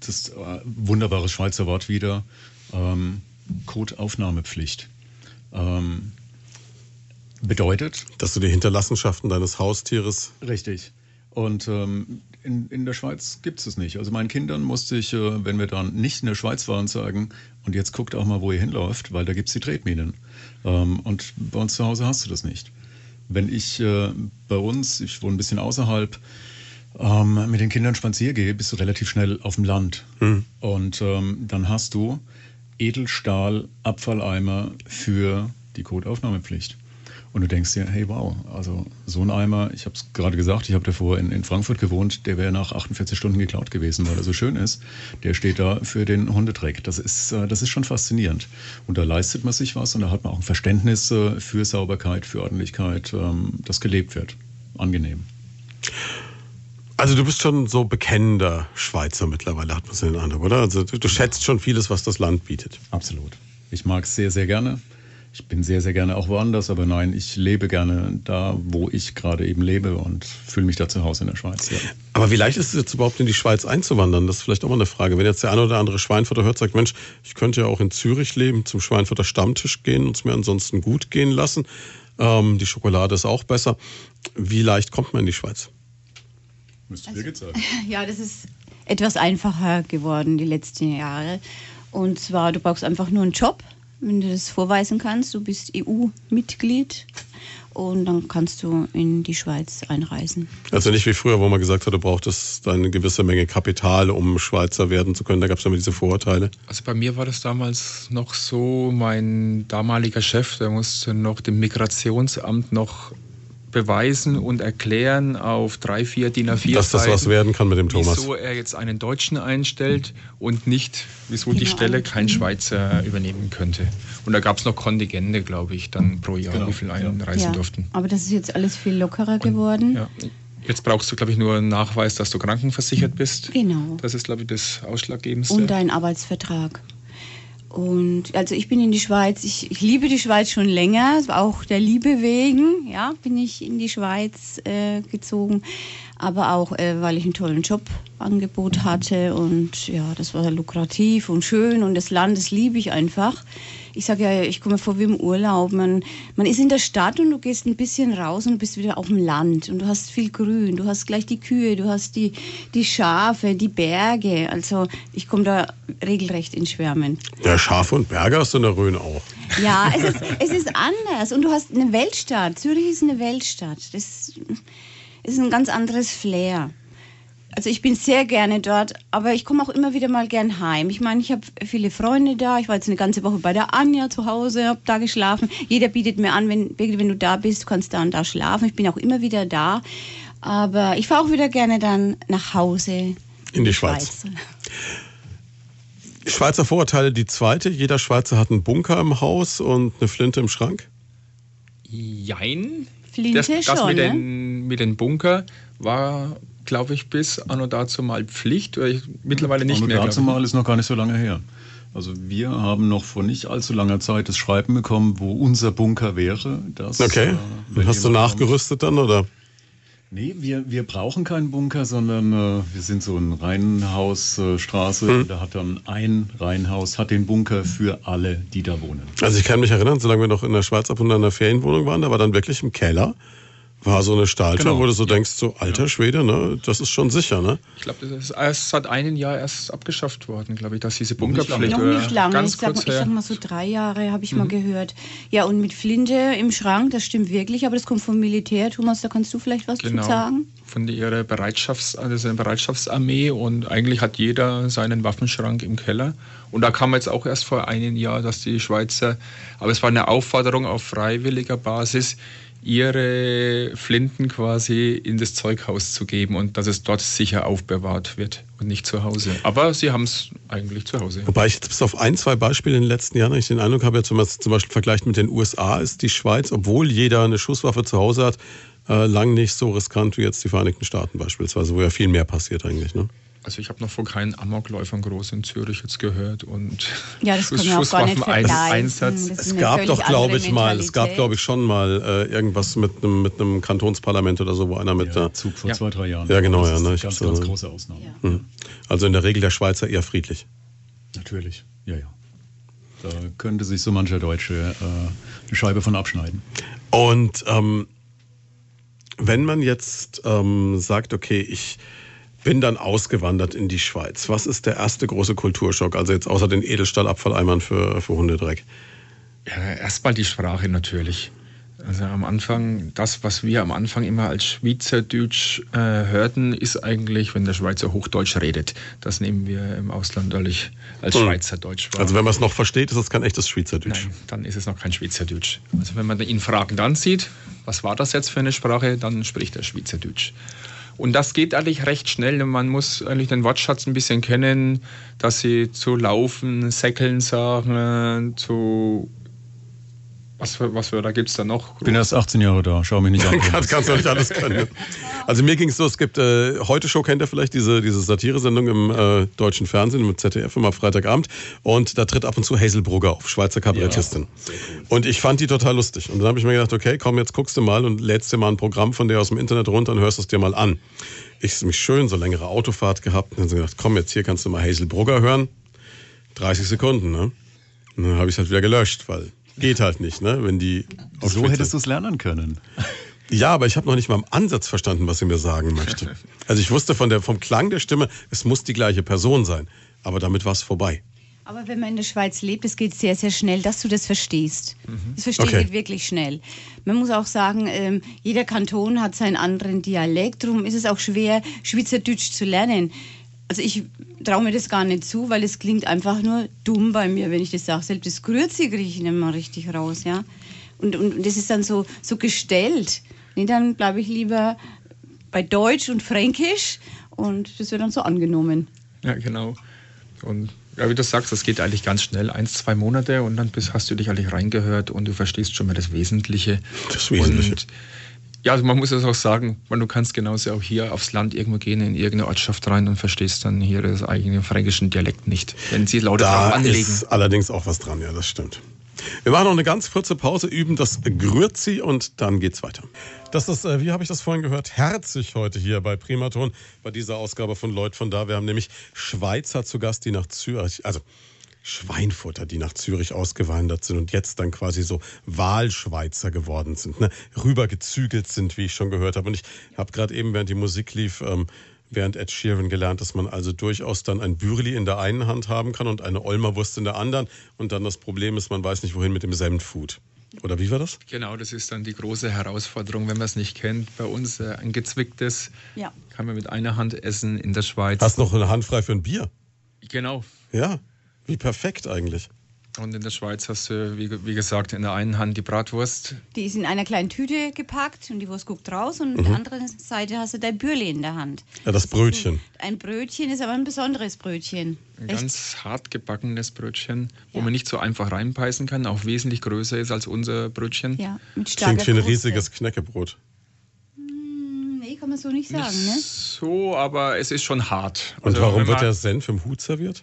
das äh, wunderbare Schweizer Wort wieder, ähm, Codeaufnahmepflicht. Bedeutet. Dass du die Hinterlassenschaften deines Haustieres. Richtig. Und ähm, in, in der Schweiz gibt es es nicht. Also meinen Kindern musste ich, äh, wenn wir dann nicht in der Schweiz waren, sagen, und jetzt guckt auch mal, wo ihr hinläuft, weil da gibt es die Tretminen. Ähm, und bei uns zu Hause hast du das nicht. Wenn ich äh, bei uns, ich wohne ein bisschen außerhalb, ähm, mit den Kindern spazieren gehe, bist du relativ schnell auf dem Land. Mhm. Und ähm, dann hast du Edelstahl-Abfalleimer für die Codeaufnahmepflicht. Und du denkst dir, hey wow, also so ein Eimer, ich habe es gerade gesagt, ich habe davor in, in Frankfurt gewohnt, der wäre nach 48 Stunden geklaut gewesen, weil er so schön ist. Der steht da für den Hundedreck. Das ist, äh, das ist schon faszinierend. Und da leistet man sich was und da hat man auch ein Verständnis äh, für Sauberkeit, für Ordentlichkeit, ähm, das gelebt wird. Angenehm. Also du bist schon so bekennender Schweizer mittlerweile, hat man so den Eindruck, oder? Also du, du schätzt schon vieles, was das Land bietet. Absolut. Ich mag es sehr, sehr gerne. Ich bin sehr, sehr gerne auch woanders, aber nein, ich lebe gerne da, wo ich gerade eben lebe und fühle mich da zu Hause in der Schweiz. Ja. Aber wie leicht ist es jetzt überhaupt in die Schweiz einzuwandern? Das ist vielleicht auch mal eine Frage. Wenn jetzt der eine oder andere Schweinfurter hört, sagt, Mensch, ich könnte ja auch in Zürich leben, zum Schweinfurter Stammtisch gehen und es mir ansonsten gut gehen lassen. Ähm, die Schokolade ist auch besser. Wie leicht kommt man in die Schweiz? Müsste also, Birgit sagen. [LAUGHS] Ja, das ist etwas einfacher geworden die letzten Jahre. Und zwar, du brauchst einfach nur einen Job wenn du das vorweisen kannst, du bist EU-Mitglied und dann kannst du in die Schweiz einreisen. Also nicht wie früher, wo man gesagt hat, du brauchtest eine gewisse Menge Kapital, um Schweizer werden zu können. Da gab es immer diese Vorurteile. Also bei mir war das damals noch so, mein damaliger Chef, der musste noch dem Migrationsamt noch beweisen und erklären auf drei, vier DIN A4 Dass das was werden kann mit dem Thomas. Wieso er jetzt einen Deutschen einstellt und nicht, wieso genau. die Stelle kein Schweizer übernehmen könnte. Und da gab es noch Kontingente, glaube ich, dann pro Jahr, genau. wie viel einreisen ja. durften. Aber das ist jetzt alles viel lockerer geworden. Und, ja. Jetzt brauchst du, glaube ich, nur einen Nachweis, dass du krankenversichert bist. Genau. Das ist, glaube ich, das Ausschlaggebendste. Und dein Arbeitsvertrag. Und also ich bin in die Schweiz, ich, ich, liebe die Schweiz schon länger, auch der Liebe wegen, ja, bin ich in die Schweiz äh, gezogen, aber auch äh, weil ich einen tollen Jobangebot hatte und ja, das war lukrativ und schön und das Land, das liebe ich einfach ich sage ja, ich komme vor wie im Urlaub. Man, man ist in der Stadt und du gehst ein bisschen raus und bist wieder auf dem Land und du hast viel Grün, du hast gleich die Kühe, du hast die, die Schafe, die Berge. Also ich komme da regelrecht in Schwärmen. Ja, Schafe und Berge hast du in der Rhön auch. Ja, [LAUGHS] es ist, es ist anders und du hast eine Weltstadt. Zürich ist eine Weltstadt. Das ist ein ganz anderes Flair. Also ich bin sehr gerne dort, aber ich komme auch immer wieder mal gern heim. Ich meine, ich habe viele Freunde da. Ich war jetzt eine ganze Woche bei der Anja zu Hause, habe da geschlafen. Jeder bietet mir an, wenn, wenn du da bist, du kannst da und da schlafen. Ich bin auch immer wieder da. Aber ich fahre auch wieder gerne dann nach Hause. In, in die Schweiz. Schweiz. [LAUGHS] Schweizer Vorurteile, die zweite. Jeder Schweizer hat einen Bunker im Haus und eine Flinte im Schrank. Jein. Flinte das, das schon, mit, ne? den, mit den Bunker war glaube ich, bis anno dazu mal Pflicht. Oder ich, mittlerweile nicht anno mehr. Anno dazu mal ist noch gar nicht so lange her. Also wir haben noch vor nicht allzu langer Zeit das Schreiben bekommen, wo unser Bunker wäre. Dass, okay. Äh, Hast du nachgerüstet kommt. dann oder? Nee, wir, wir brauchen keinen Bunker, sondern äh, wir sind so ein Reihenhausstraße. Hm. Da hat dann ein Reihenhaus, hat den Bunker für alle, die da wohnen. Also ich kann mich erinnern, solange wir noch in der Schweiz ab und an in der Ferienwohnung waren, da war dann wirklich im Keller war so eine Stahltür, Genau. wo du so denkst, so alter Schwede, ne, das ist schon sicher, ne? Ich glaube, das ist erst seit einem Jahr erst abgeschafft worden, glaube ich, dass diese. Bunkerpflicht Noch nicht lange, ich ganz sag, mal, kurz ich sag her. mal so drei Jahre habe ich mal gehört. Ja, und mit Flinte im Schrank, das stimmt wirklich, aber das kommt vom Militär. Thomas, da kannst du vielleicht was Genau. zu sagen? Von ihrer Bereitschafts-, also eine Bereitschaftsarmee und eigentlich hat jeder seinen Waffenschrank im Keller. Und da kam jetzt auch erst vor einem Jahr, dass die Schweizer, aber es war eine Aufforderung auf freiwilliger Basis, ihre Flinten quasi in das Zeughaus zu geben und dass es dort sicher aufbewahrt wird und nicht zu Hause. Aber sie haben es eigentlich zu Hause. Wobei ich bis auf ein, zwei Beispiele in den letzten Jahren ich den Eindruck habe, zum Beispiel vergleicht mit den USA, ist die Schweiz, obwohl jeder eine Schusswaffe zu Hause hat, äh, lang nicht so riskant wie jetzt die Vereinigten Staaten beispielsweise, wo ja viel mehr passiert eigentlich. Ne? Also ich habe noch von keinen Amokläufern groß in Zürich jetzt gehört und Ja, das [LAUGHS] kann man auch gar nicht Schusswaffeneinsatz. ist Es gab doch, glaube ich, mal, es gab, glaube ich, schon mal äh, irgendwas mit einem mit einem Kantonsparlament oder so, wo einer mit Der der, Zug vor Ja. zwei, drei Jahren. Ja, genau, Das ja, ist ne, eine ich ganz, ganz äh, große Ausnahme. Ja. Mhm. also in der Regel der Schweizer eher friedlich. Natürlich, ja, ja. Da könnte sich so mancher Deutsche äh, eine Scheibe von abschneiden. Und ähm, wenn man jetzt ähm, sagt, okay, ich bin dann ausgewandert in die Schweiz, was ist der erste große Kulturschock? Also jetzt außer den Edelstahlabfalleimern für, für Hundedreck. Ja, erstmal die Sprache natürlich. Also am Anfang, das, was wir am Anfang immer als Schweizerdeutsch äh, hörten, ist eigentlich, wenn der Schweizer Hochdeutsch redet. Das nehmen wir im Ausland eigentlich als Hm. Schweizerdeutsch wahr. Also wenn man es noch versteht, ist das kein echtes Schweizerdeutsch. Nein, dann ist es noch kein Schweizerdeutsch. Also wenn man ihn fragend ansieht, was war das jetzt für eine Sprache, dann spricht er Schweizerdeutsch. Und das geht eigentlich recht schnell. Man muss eigentlich den Wortschatz ein bisschen kennen, dass sie zu laufen, säckeln sagen, zu was für, was für da gibt es da noch? Bin erst 18 Jahre da, schau mich nicht an. [LAUGHS] Kannst, kannst du nicht alles können. [LAUGHS] Also mir ging es so, es gibt, äh, heute Show kennt ihr vielleicht, diese, diese Satire-Sendung im äh, deutschen Fernsehen mit ZDF immer Freitagabend und da tritt ab und zu Hazel Brugger auf, Schweizer Kabarettistin. Und ich fand die total lustig. Und dann habe ich mir gedacht, okay, komm, jetzt guckst du mal und lädst dir mal ein Programm von der aus dem Internet runter und hörst es dir mal an. Ich mich schön, so längere Autofahrt gehabt und dann so gedacht, komm, jetzt hier kannst du mal Hazel Brugger hören. 30 Sekunden, ne? Und dann habe ich halt wieder gelöscht, weil geht halt nicht, ne? Wenn die auf So Twitter- hättest du es lernen können. [LAUGHS] ja, aber ich habe noch nicht mal im Ansatz verstanden, was sie mir sagen möchte. Also ich wusste von der, vom Klang der Stimme, es muss die gleiche Person sein. Aber damit war es vorbei. Aber wenn man in der Schweiz lebt, es geht sehr, sehr schnell, dass du das verstehst. Das Verstehen Okay. geht wirklich schnell. Man muss auch sagen, ähm, jeder Kanton hat seinen anderen Dialekt, darum ist es auch schwer, Schweizerdeutsch zu lernen. Also ich traue mir das gar nicht zu, weil es klingt einfach nur dumm bei mir, wenn ich das sage. Selbst das Grüezi kriege ich nicht mal richtig raus, ja. Und, und, und das ist dann so, so gestellt. Nee, dann bleibe ich lieber bei Deutsch und Fränkisch und das wird dann so angenommen. Ja, genau. Und ja, wie du sagst, das geht eigentlich ganz schnell, eins, zwei Monate und dann bist, hast du dich eigentlich reingehört und du verstehst schon mal das Wesentliche. Das Wesentliche. Und, ja, also man muss es auch sagen, man, du kannst genauso auch hier aufs Land irgendwo gehen, in irgendeine Ortschaft rein und verstehst dann hier das eigene fränkischen Dialekt nicht, wenn sie Laute drauf Da anlegen. ist allerdings auch was dran, ja, das stimmt. Wir machen noch eine ganz kurze Pause, üben das Grüezi und dann geht's weiter. Das ist, äh, wie habe ich das vorhin gehört, herzig heute hier bei Primaton, bei dieser Ausgabe von Leut von da. Wir haben nämlich Schweizer zu Gast, die nach Zürich, also Schweinfutter, die nach Zürich ausgewandert sind und jetzt dann quasi so Wahlschweizer geworden sind, ne? rübergezügelt sind, wie ich schon gehört habe. Und ich habe gerade eben, während die Musik lief, ähm, während Ed Sheeran gelernt, dass man also durchaus dann ein Bürli in der einen Hand haben kann und eine Olmerwurst in der anderen. Und dann das Problem ist, man weiß nicht, wohin mit dem Senffood. Oder wie war das? Genau, das ist dann die große Herausforderung, wenn man es nicht kennt. Bei uns äh, ein gezwicktes Ja. kann man mit einer Hand essen in der Schweiz. Hast noch eine Hand frei für ein Bier? Genau. Ja, wie perfekt eigentlich. Und in der Schweiz hast du, wie, wie gesagt, in der einen Hand die Bratwurst, Die ist in einer kleinen Tüte gepackt und die Wurst guckt raus und auf Mhm. der anderen Seite hast du dein Bürli in der Hand. Ja, das Brötchen. Ein Brötchen ist aber ein besonderes Brötchen. ein Echt? ganz hart gebackenes Brötchen, wo Ja. man nicht so einfach reinbeißen kann, auch wesentlich größer ist als unser Brötchen. Ja, mit starker Klingt wie ein Kruste. riesiges Knäckebrot. Hm, Nee, kann man so nicht sagen, Nicht ne? so, aber es ist schon hart. Und Also, warum wird der Senf im Hut serviert?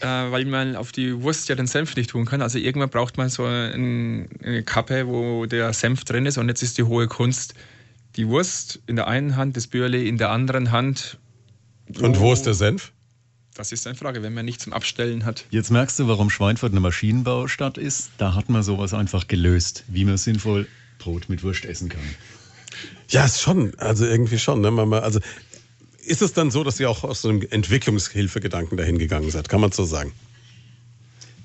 Äh, weil man auf die Wurst ja den Senf nicht tun kann. Also irgendwann braucht man so ein, eine Kappe, wo der Senf drin ist. Und jetzt ist die hohe Kunst, die Wurst in der einen Hand, das Bürli in der anderen Hand. Und wo ist der Senf? Das ist eine Frage, wenn man nichts zum Abstellen hat. Jetzt merkst du, warum Schweinfurt eine Maschinenbaustadt ist. Da hat man sowas einfach gelöst, wie man sinnvoll Brot mit Wurst essen kann. Ja, ist schon, also irgendwie schon. Ne? Man, also ist es dann so, dass ihr auch aus so einem Entwicklungshilfegedanken dahin gegangen seid? Kann man so sagen?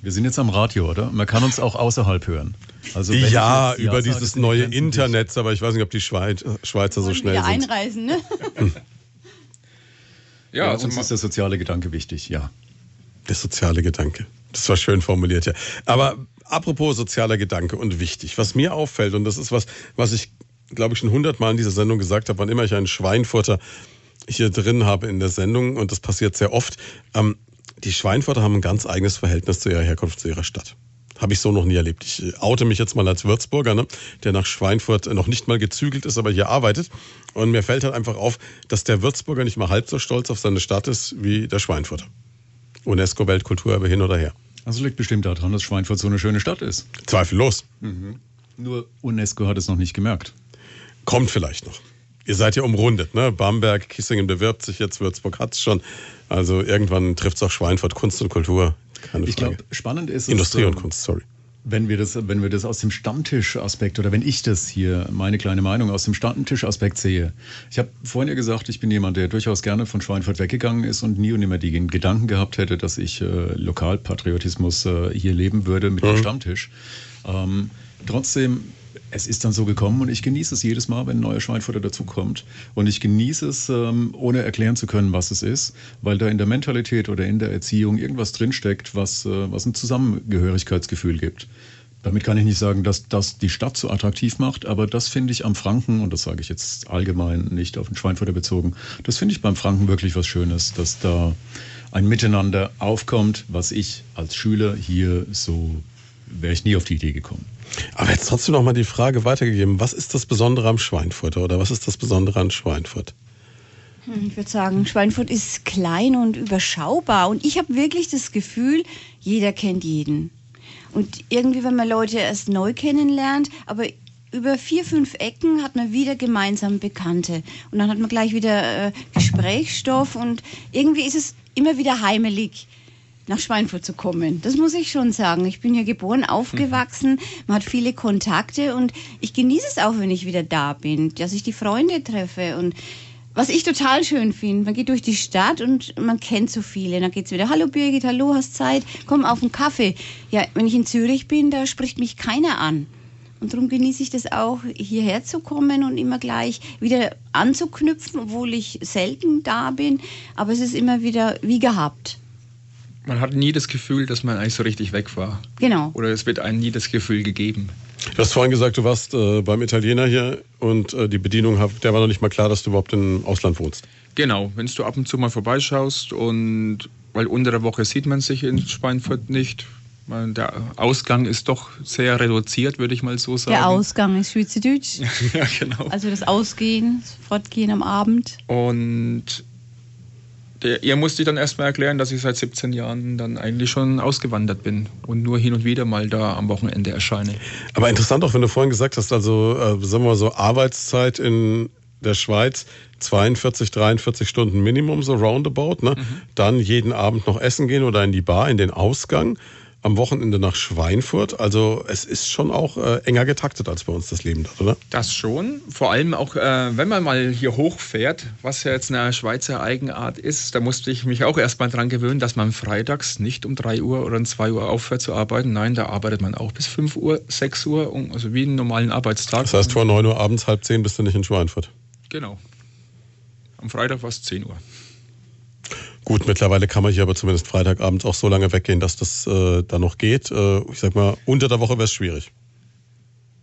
Wir sind jetzt am Radio, oder? Man kann uns auch außerhalb hören. Also ja, über ja dieses sage, neue Internet, aber ich weiß nicht, ob die Schweiz, Schweizer so schnell sind. einreisen, ne? [LAUGHS] ja, ja also uns ist der soziale Gedanke wichtig, ja. Der soziale Gedanke. Das war schön formuliert, ja. Aber apropos sozialer Gedanke und wichtig, was mir auffällt, und das ist was, was ich, glaube ich, schon hundertmal in dieser Sendung gesagt habe, wann immer ich einen Schweinfurter hier drin habe in der Sendung, und das passiert sehr oft, ähm, die Schweinfurter haben ein ganz eigenes Verhältnis zu ihrer Herkunft, zu ihrer Stadt. Habe ich so noch nie erlebt. Ich äh, oute mich jetzt mal als Würzburger, ne, der nach Schweinfurt noch nicht mal gezügelt ist, aber hier arbeitet. Und mir fällt halt einfach auf, dass der Würzburger nicht mal halb so stolz auf seine Stadt ist wie der Schweinfurter. UNESCO-Weltkulturerbe hin oder her. Also liegt bestimmt daran, dass Schweinfurt so eine schöne Stadt ist. Zweifellos. Mhm. Nur UNESCO hat es noch nicht gemerkt. Kommt vielleicht noch. Ihr seid ja umrundet, ne? Bamberg, Kissingen bewirbt sich jetzt, Würzburg hat es schon. Also irgendwann trifft es auch Schweinfurt, Kunst und Kultur. Keine ich glaube, spannend ist Industrie es, und Kunst, sorry. Wenn wir, das, wenn wir das aus dem Stammtischaspekt oder wenn ich das hier, meine kleine Meinung, aus dem Stammtischaspekt sehe. Ich habe vorhin ja gesagt, ich bin jemand, der durchaus gerne von Schweinfurt weggegangen ist und nie und immer die Gedanken gehabt hätte, dass ich äh, Lokalpatriotismus äh, hier leben würde mit mhm. dem Stammtisch. Ähm, trotzdem es ist dann so gekommen und ich genieße es jedes Mal, wenn ein neuer Schweinfutter dazukommt. Und ich genieße es, ähm, ohne erklären zu können, was es ist, weil da in der Mentalität oder in der Erziehung irgendwas drinsteckt, was, äh, was ein Zusammengehörigkeitsgefühl gibt. Damit kann ich nicht sagen, dass das die Stadt so attraktiv macht, aber das finde ich am Franken, und das sage ich jetzt allgemein nicht auf den Schweinfutter bezogen, das finde ich beim Franken wirklich was Schönes, dass da ein Miteinander aufkommt, was ich als Schüler hier so wäre ich nie auf die Idee gekommen. Aber jetzt trotzdem noch mal die Frage weitergegeben. Was ist das Besondere am Schweinfurter oder was ist das Besondere an Schweinfurt? Hm, ich würde sagen, Schweinfurt ist klein und überschaubar. Und ich habe wirklich das Gefühl, jeder kennt jeden. Und irgendwie, wenn man Leute erst neu kennenlernt, aber über vier, fünf Ecken hat man wieder gemeinsam Bekannte. Und dann hat man gleich wieder äh, Gesprächsstoff und irgendwie ist es immer wieder heimelig nach Schweinfurt zu kommen. Das muss ich schon sagen. Ich bin hier geboren, aufgewachsen, man hat viele Kontakte und ich genieße es auch, wenn ich wieder da bin, dass ich die Freunde treffe und was ich total schön finde, man geht durch die Stadt und man kennt so viele. Dann geht es wieder, hallo Birgit, hallo, hast Zeit, komm auf einen Kaffee. Ja, wenn ich in Zürich bin, da spricht mich keiner an. Und darum genieße ich das auch, hierher zu kommen und immer gleich wieder anzuknüpfen, obwohl ich selten da bin. Aber es ist immer wieder wie gehabt man hat nie das Gefühl, dass man eigentlich so richtig weg war. Genau. Oder es wird einem nie das Gefühl gegeben. Du hast vorhin gesagt, du warst äh, beim Italiener hier und äh, die Bedienung, der war noch nicht mal klar, dass du überhaupt im Ausland wohnst. Genau, wenn du ab und zu mal vorbeischaust und weil unter der Woche sieht man sich in Schweinfurt nicht. Der Ausgang ist doch sehr reduziert, würde ich mal so sagen. Der Ausgang ist Schweizerdeutsch. [LAUGHS] ja, genau. Also das Ausgehen, das Fortgehen am Abend. Und der, ihr musste dann erstmal erklären, dass ich seit 17 Jahren dann eigentlich schon ausgewandert bin und nur hin und wieder mal da am Wochenende erscheine. Aber interessant auch, wenn du vorhin gesagt hast, also äh, sagen wir mal so Arbeitszeit in der Schweiz 42, 43 Stunden Minimum, so roundabout, ne? Mhm. Dann jeden Abend noch essen gehen oder in die Bar, in den Ausgang am Wochenende nach Schweinfurt. Also es ist schon auch äh, enger getaktet als bei uns das Leben dort, oder? Das schon. Vor allem auch, äh, wenn man mal hier hochfährt, was ja jetzt eine Schweizer Eigenart ist, da musste ich mich auch erstmal dran gewöhnen, dass man freitags nicht um 3 Uhr oder um 2 Uhr aufhört zu arbeiten. Nein, da arbeitet man auch bis 5 Uhr, 6 Uhr, also wie einen normalen Arbeitstag. Das heißt, vor 9 Uhr abends, halb 10 bist du nicht in Schweinfurt. Genau. Am Freitag war es 10 Uhr. Gut, mittlerweile kann man hier aber zumindest Freitagabend auch so lange weggehen, dass das äh, da noch geht. Äh, ich sag mal, unter der Woche wäre es schwierig.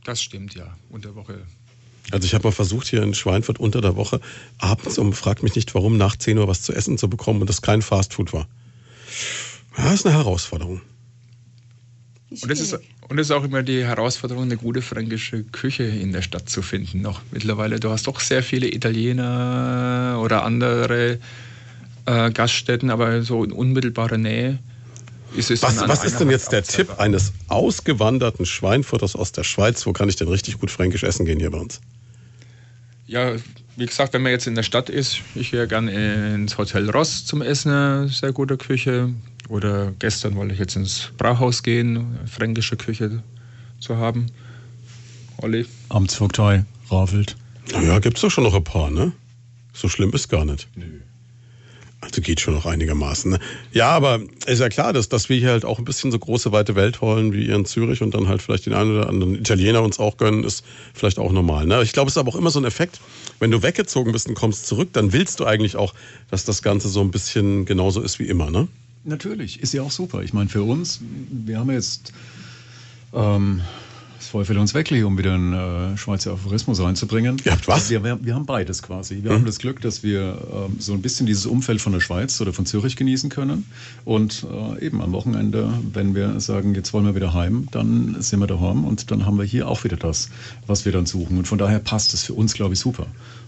Das stimmt, ja. Unter der Woche. Also ich habe mal versucht, hier in Schweinfurt unter der Woche abends um, fragt mich nicht warum, nach 10 Uhr was zu essen zu bekommen und das kein Fastfood war. Ja, das ist eine Herausforderung. Und es, ist, und es ist auch immer die Herausforderung, eine gute fränkische Küche in der Stadt zu finden. Noch mittlerweile, du hast doch sehr viele Italiener oder andere äh, Gaststätten, aber so in unmittelbarer Nähe. Ist es was, was ist denn jetzt der Tipp eines ausgewanderten Schweinfurters aus der Schweiz? Wo kann ich denn richtig gut fränkisch essen gehen hier bei uns? Ja, wie gesagt, wenn man jetzt in der Stadt ist, ich gehe gerne ins Hotel Ross zum Essen, sehr gute Küche. Oder gestern wollte ich jetzt ins Brauhaus gehen, fränkische Küche zu haben. Olli? Amtsvogtei, Ravelt. Naja, gibt es doch schon noch ein paar, ne? So schlimm ist gar nicht. Nö. Also geht schon noch einigermaßen. Ne? Ja, aber ist ja klar, dass, dass wir hier halt auch ein bisschen so große, weite Welt wollen wie ihr in Zürich und dann halt vielleicht den einen oder anderen Italiener uns auch gönnen, ist vielleicht auch normal. Ne? Ich glaube, es ist aber auch immer so ein Effekt, wenn du weggezogen bist und kommst zurück, dann willst du eigentlich auch, dass das Ganze so ein bisschen genauso ist wie immer, ne? Natürlich, ist ja auch super. Ich meine, für uns, wir haben jetzt ähm, Vorfälle uns wirklich, um wieder einen äh, Schweizer Aphorismus reinzubringen. Ihr habt was? Wir, wir, wir haben beides quasi. Wir haben das Glück, dass wir ähm, so ein bisschen dieses Umfeld von der Schweiz oder von Zürich genießen können. Und äh, eben am Wochenende, wenn wir sagen, jetzt wollen wir wieder heim, dann sind wir daheim und dann haben wir hier auch wieder das, was wir dann suchen. Und von daher passt es für uns, glaube ich, super.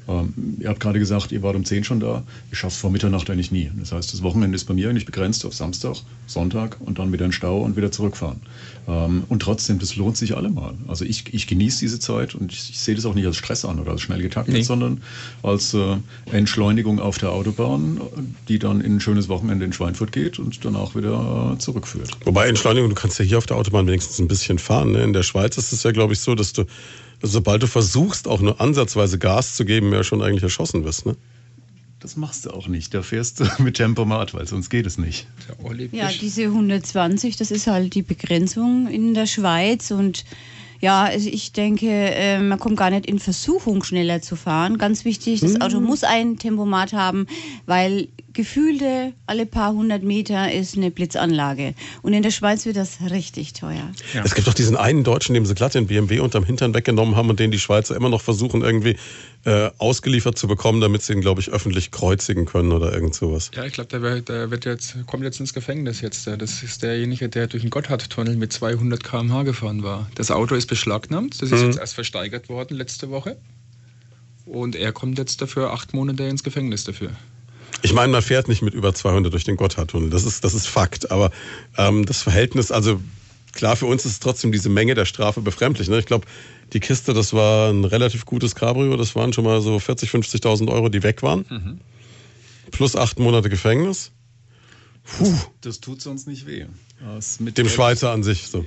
Ähm, ihr habt gerade gesagt, ihr wart um 10 schon da. Ich schaffe es vor Mitternacht eigentlich nie. Das heißt, das Wochenende ist bei mir eigentlich begrenzt auf Samstag, Sonntag und dann wieder in Stau und wieder zurückfahren. Ähm, und trotzdem, das lohnt sich allemal. Also ich, ich genieße diese Zeit und ich, ich sehe das auch nicht als Stress an oder als schnell getaktet, Nee. sondern als äh, Entschleunigung auf der Autobahn, die dann in ein schönes Wochenende in Schweinfurt geht und danach wieder äh, zurückführt. Wobei Entschleunigung, du kannst ja hier auf der Autobahn wenigstens ein bisschen fahren. Ne? In der Schweiz ist es ja, glaube ich, so, dass du, sobald du versuchst, auch nur ansatzweise Gas zu geben, ja schon eigentlich erschossen wirst. Ne? Das machst du auch nicht. Da fährst du [LAUGHS] mit Tempomat, weil sonst geht es nicht. Ja, diese 120, das ist halt die Begrenzung in der Schweiz und ja, also ich denke, äh, man kommt gar nicht in Versuchung, schneller zu fahren. Ganz wichtig, das Auto muss ein Tempomat haben, weil gefühlte alle paar hundert Meter ist eine Blitzanlage. Und in der Schweiz wird das richtig teuer. Ja. Es gibt doch diesen einen Deutschen, dem sie glatt den BMW unterm Hintern weggenommen haben und den die Schweizer immer noch versuchen, irgendwie äh, ausgeliefert zu bekommen, damit sie ihn, glaube ich, öffentlich kreuzigen können oder irgend sowas. Ja, ich glaube, der, der wird jetzt, kommt jetzt ins Gefängnis jetzt. Das ist derjenige, der durch den Gotthardtunnel mit 200 km/h gefahren war. Das Auto ist beschlagnahmt. Das ist jetzt erst versteigert worden letzte Woche. Und er kommt jetzt dafür acht Monate ins Gefängnis dafür. Ich meine, man fährt nicht mit über 200 durch den Gotthardtunnel. Das ist, das ist Fakt. Aber ähm, das Verhältnis, also klar, für uns ist trotzdem diese Menge der Strafe befremdlich. Ne? Ich glaube, die Kiste, das war ein relativ gutes Cabrio. Das waren schon mal so 40, 50.000 Euro, die weg waren. Plus acht Monate Gefängnis. Puh, Das tut sonst nicht weh. Das mit dem Schweizer an sich. So.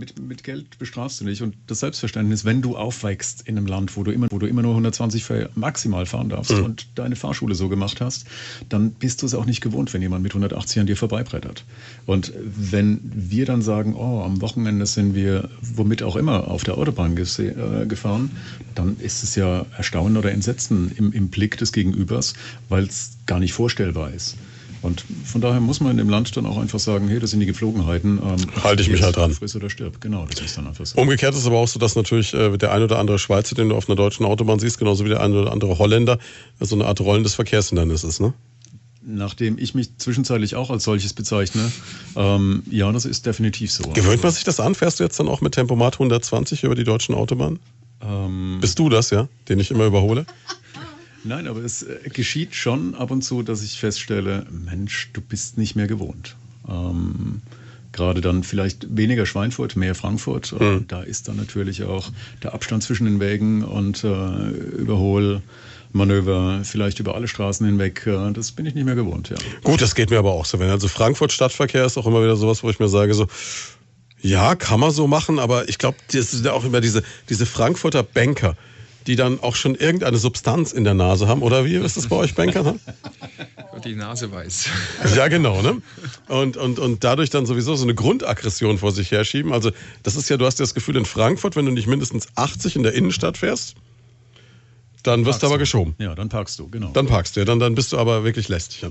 Mit, mit Geld bestrafst du nicht. Und das Selbstverständnis, wenn du aufwächst in einem Land, wo du immer, wo du immer nur 120 fahr- maximal fahren darfst Mhm. und deine Fahrschule so gemacht hast, dann bist du es auch nicht gewohnt, wenn jemand mit 180 an dir vorbeibrettert. Und wenn wir dann sagen, oh, am Wochenende sind wir womit auch immer auf der Autobahn äh, gefahren, dann ist es ja Erstaunen oder Entsetzen im, im Blick des Gegenübers, weil es gar nicht vorstellbar ist. Und von daher muss man in dem Land dann auch einfach sagen, hey, das sind die Geflogenheiten. ähm, Halte ich mich halt dran. Friss oder stirb. Genau, das ist dann einfach so. Umgekehrt ist aber auch so, dass natürlich äh, der ein oder andere Schweizer, den du auf einer deutschen Autobahn siehst, genauso wie der ein oder andere Holländer, so eine Art rollendes Verkehrshindernis ist. Ne? Nachdem ich mich zwischenzeitlich auch als solches bezeichne, ähm, ja, das ist definitiv so. Gewöhnt man sich das an? Fährst du jetzt dann auch mit Tempomat 120 über die deutschen Autobahnen? Ähm, Bist du das, ja? Den ich immer überhole? Nein, aber es äh, geschieht schon ab und zu, dass ich feststelle, Mensch, du bist nicht mehr gewohnt. Ähm, Gerade dann vielleicht weniger Schweinfurt, mehr Frankfurt. Äh, Mhm. Da ist dann natürlich auch der Abstand zwischen den Wägen und äh, Überholmanöver vielleicht über alle Straßen hinweg. Äh, das bin ich nicht mehr gewohnt, ja. Gut, das geht mir aber auch so. Wenn also Frankfurt Stadtverkehr ist auch immer wieder sowas, wo ich mir sage, so, ja, kann man so machen, aber ich glaube, das sind ja auch immer diese, diese Frankfurter Banker, die dann auch schon irgendeine Substanz in der Nase haben. Oder wie ist das bei euch Bankern? [LAUGHS] Die Nase weiß. Ja, genau, ne? Und, und, und dadurch dann sowieso so eine Grundaggression vor sich herschieben. Also, das ist ja, du hast ja das Gefühl, in Frankfurt, wenn du nicht mindestens 80 in der Innenstadt fährst, dann wirst du aber geschoben. Ja, dann parkst du, genau. Dann parkst du, ja, dann, dann bist du aber wirklich lästig. Ja.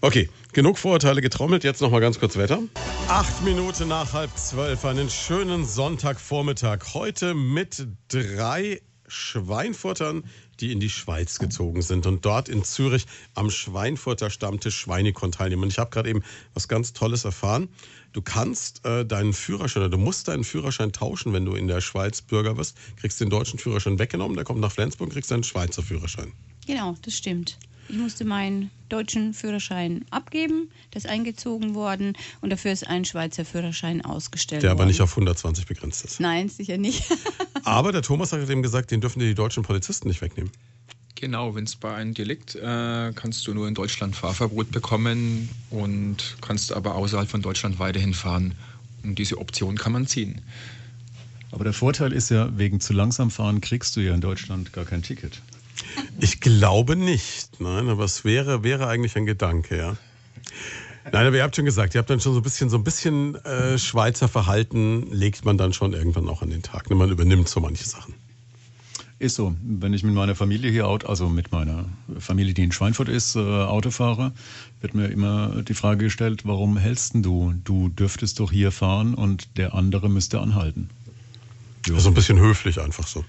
Okay, genug Vorurteile getrommelt. Jetzt noch mal ganz kurz Wetter. Acht Minuten nach halb zwölf, einen schönen Sonntagvormittag. Heute mit drei Schweinfurtern, die in die Schweiz gezogen sind und dort in Zürich am Schweinfurter Stammtisch Schweinekon teilnehmen. Und ich habe gerade eben was ganz Tolles erfahren. Du kannst äh, deinen Führerschein, oder du musst deinen Führerschein tauschen, wenn du in der Schweiz Bürger wirst. Kriegst den deutschen Führerschein weggenommen, der kommt nach Flensburg, kriegst deinen Schweizer Führerschein. Genau, das stimmt. Ich musste meinen deutschen Führerschein abgeben, der ist eingezogen worden und dafür ist ein Schweizer Führerschein ausgestellt Der worden. aber nicht auf 120 begrenzt ist. Nein, sicher nicht. [LAUGHS] Aber der Thomas hat eben gesagt, den dürfen dir die deutschen Polizisten nicht wegnehmen. Genau, wenn es bei einem Delikt, äh, kannst du nur in Deutschland Fahrverbot bekommen und kannst aber außerhalb von Deutschland weiterhin fahren. Und diese Option kann man ziehen. Aber der Vorteil ist ja, wegen zu langsam fahren kriegst du ja in Deutschland gar kein Ticket. Ich glaube nicht, nein, aber es wäre, wäre eigentlich ein Gedanke, ja. Nein, aber ihr habt schon gesagt, ihr habt dann schon so ein bisschen, so ein bisschen äh, Schweizer Verhalten legt man dann schon irgendwann auch an den Tag. Ne? Man übernimmt so manche Sachen. Ist so. Wenn ich mit meiner Familie hier, also mit meiner Familie, die in Schweinfurt ist, äh, Auto fahre, wird mir immer die Frage gestellt, warum hältst du? Du dürftest doch hier fahren und der andere müsste anhalten. Ja. Also ein bisschen höflich einfach so.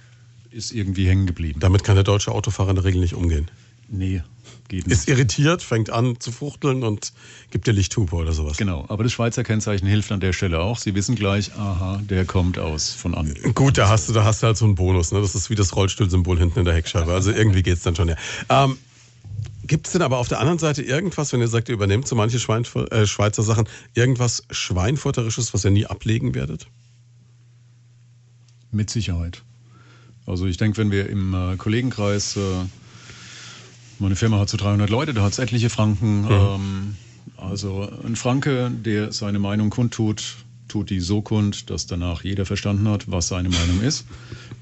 Ist irgendwie hängen geblieben. Damit kann der deutsche Autofahrer in der Regel nicht umgehen. Nee, geht nicht. Ist irritiert, fängt an zu fuchteln und gibt dir Lichthupe oder sowas. Genau, aber das Schweizer Kennzeichen hilft an der Stelle auch. Sie wissen gleich, aha, der kommt aus von an. Gut, da hast du, da hast du halt so einen Bonus. Ne? Das ist wie das Rollstuhlsymbol hinten in der Heckscheibe. Also irgendwie geht es dann schon. Ja. Ähm, Gibt es denn aber auf der anderen Seite irgendwas, wenn ihr sagt, ihr übernehmt so manche Schweinf äh, Schweizer Sachen, irgendwas Schweinfurterisches, was ihr nie ablegen werdet? Mit Sicherheit. Also ich denke, wenn wir im äh, Kollegenkreis äh, meine Firma hat so 300 Leute, da hat es etliche Franken. Mhm. Ähm, also ein Franke, der seine Meinung kundtut, tut die so kund, dass danach jeder verstanden hat, was seine Meinung ist.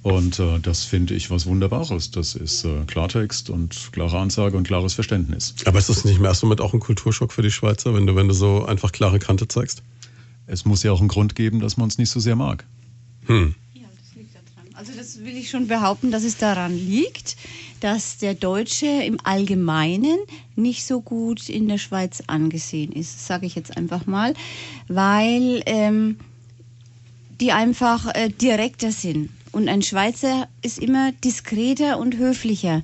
Und äh, das finde ich was Wunderbares. Das ist äh, Klartext und klare Ansage und klares Verständnis. Aber ist das nicht mehr somit auch ein Kulturschock für die Schweizer, wenn du, wenn du so einfach klare Kante zeigst? Es muss ja auch einen Grund geben, dass man es nicht so sehr mag. Hm. Will ich schon behaupten, dass es daran liegt, dass der Deutsche im Allgemeinen nicht so gut in der Schweiz angesehen ist, sage ich jetzt einfach mal, weil ähm, die einfach äh, direkter sind. Und ein Schweizer ist immer diskreter und höflicher.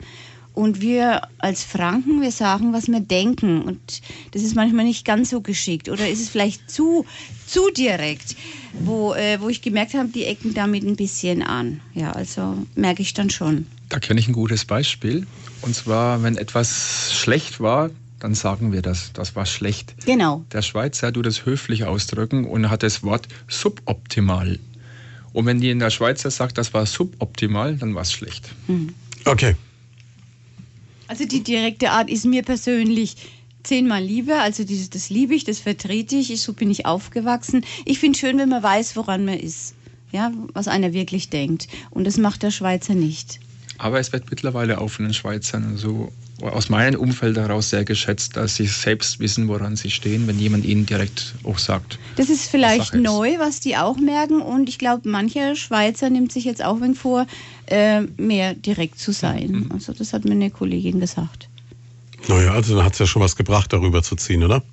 Und wir als Franken, wir sagen, was wir denken. Und das ist manchmal nicht ganz so geschickt. Oder ist es vielleicht zu, zu direkt, wo, äh, wo ich gemerkt habe, die ecken damit ein bisschen an. Ja, also merke ich dann schon. Da kenne ich ein gutes Beispiel. Und zwar, wenn etwas schlecht war, dann sagen wir das. Das war schlecht. Genau. Der Schweizer tut das höflich ausdrücken und hat das Wort suboptimal. Und wenn die in der Schweizer sagt, das war suboptimal, dann war es schlecht. Mhm. Okay. Also die direkte Art ist mir persönlich zehnmal lieber. Also dieses, das liebe ich, das vertrete ich. So bin ich aufgewachsen. Ich finde schön, wenn man weiß, woran man ist. Ja, was einer wirklich denkt. Und das macht der Schweizer nicht. Aber es wird mittlerweile auch von den Schweizern so aus meinem Umfeld heraus sehr geschätzt, dass sie selbst wissen, woran sie stehen, wenn jemand ihnen direkt auch sagt. Das ist vielleicht neu, was die auch merken. Und ich glaube, mancher Schweizer nimmt sich jetzt auch wegen vor, äh, mehr direkt zu sein. Mhm. Also das hat mir eine Kollegin gesagt. Naja, also dann hat es ja schon was gebracht, darüber zu ziehen, oder?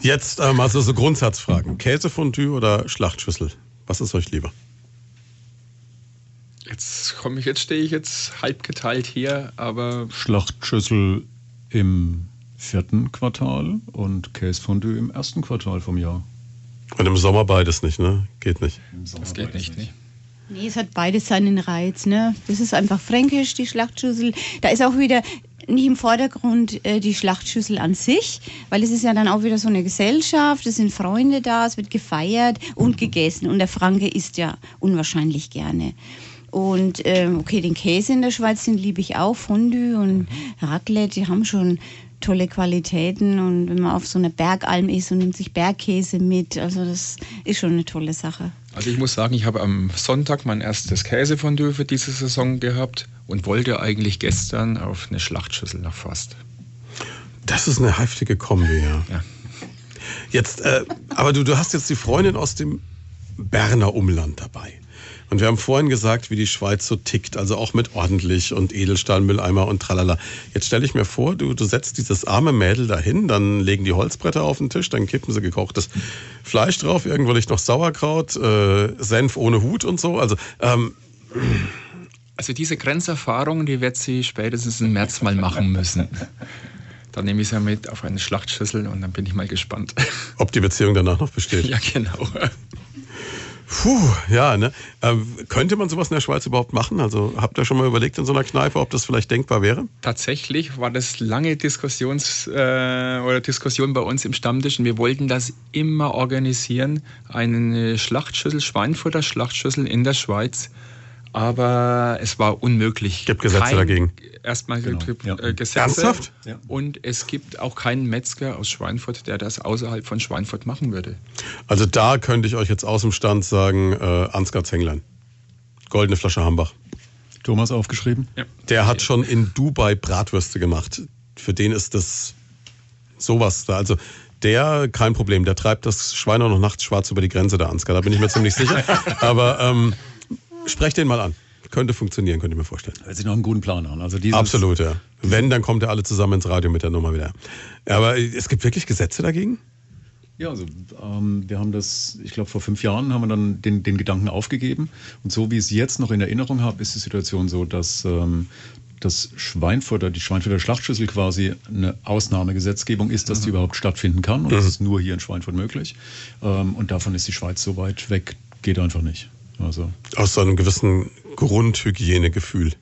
Jetzt ähm, also so Grundsatzfragen. Käsefondue oder Schlachtschüssel? Was ist euch lieber? Jetzt komme ich, jetzt stehe ich jetzt halb geteilt hier, aber. Schlachtschüssel im vierten Quartal und Käsefondue im ersten Quartal vom Jahr. Und im Sommer beides nicht, ne? Geht nicht. Das geht nicht, nicht. Nee, es hat beides seinen Reiz, ne? Das ist einfach fränkisch, die Schlachtschüssel. Da ist auch wieder nicht im Vordergrund äh, die Schlachtschüssel an sich, weil es ist ja dann auch wieder so eine Gesellschaft, es sind Freunde da, es wird gefeiert und gegessen und der Franke isst ja unwahrscheinlich gerne. Und ähm, okay, den Käse in der Schweiz, den liebe ich auch. Fondue und Raclette, die haben schon tolle Qualitäten. Und wenn man auf so einer Bergalm ist und nimmt sich Bergkäse mit, also das ist schon eine tolle Sache. Also ich muss sagen, ich habe am Sonntag mein erstes Käsefondue für diese Saison gehabt und wollte eigentlich gestern auf eine Schlachtschüssel nach Fast. Das ist eine heftige Kombi, ja. ja. Jetzt, äh, aber du, du hast jetzt die Freundin aus dem Berner Umland dabei. Und wir haben vorhin gesagt, wie die Schweiz so tickt, also auch mit ordentlich und Edelstahlmülleimer und tralala. Jetzt stelle ich mir vor, du, du setzt dieses arme Mädel dahin, dann legen die Holzbretter auf den Tisch, dann kippen sie gekochtes Fleisch drauf, irgendwo liegt noch Sauerkraut, äh, Senf ohne Hut und so. Also, ähm, also diese Grenzerfahrung, die wird sie spätestens im März mal machen müssen. Dann nehme ich sie mit auf eine Schlachtschüssel und dann bin ich mal gespannt. Ob die Beziehung danach noch besteht? [LAUGHS] Ja, genau. Puh, ja, ne? Ähm, könnte man sowas in der Schweiz überhaupt machen? Also habt ihr schon mal überlegt in so einer Kneipe, ob das vielleicht denkbar wäre? Tatsächlich war das lange Diskussions, äh, oder Diskussion bei uns im Stammtisch und wir wollten das immer organisieren. Eine Schlachtschüssel, Schweinfutter Schlachtschüssel in der Schweiz aber es war unmöglich. Gibt Gesetze Kein, dagegen. Erstmal genau. ja. äh, Gesetze. Ernsthaft? Ja. Und es gibt auch keinen Metzger aus Schweinfurt, der das außerhalb von Schweinfurt machen würde. Also da könnte ich euch jetzt aus dem Stand sagen, äh, Ansgar Zenglein. Goldene Flasche Hambach. Thomas aufgeschrieben? Ja. Der hat schon in Dubai Bratwürste gemacht. Für den ist das sowas da. Also der, kein Problem, der treibt das Schwein auch noch nachts schwarz über die Grenze der Ansgar. Da bin ich mir ziemlich sicher. [LAUGHS] Aber ähm, sprecht den mal an. Könnte funktionieren, könnte ich mir vorstellen. Hört sich noch einen guten Plan an. Also dieses Absolut, ja. Wenn, dann kommt er alle zusammen ins Radio mit der Nummer wieder. Aber es gibt wirklich Gesetze dagegen? Ja, also ähm, wir haben das, ich glaube vor fünf Jahren haben wir dann den, den Gedanken aufgegeben. Und so wie ich es jetzt noch in Erinnerung habe, ist die Situation so, dass ähm, das Schweinfurter, die Schweinfurter Schlachtschüssel quasi eine Ausnahmegesetzgebung ist, dass die mhm. überhaupt stattfinden kann. Und mhm. das ist nur hier in Schweinfurt möglich. Ähm, und davon ist die Schweiz so weit weg, geht einfach nicht. Also. Aus so einem gewissen Grundhygienegefühl.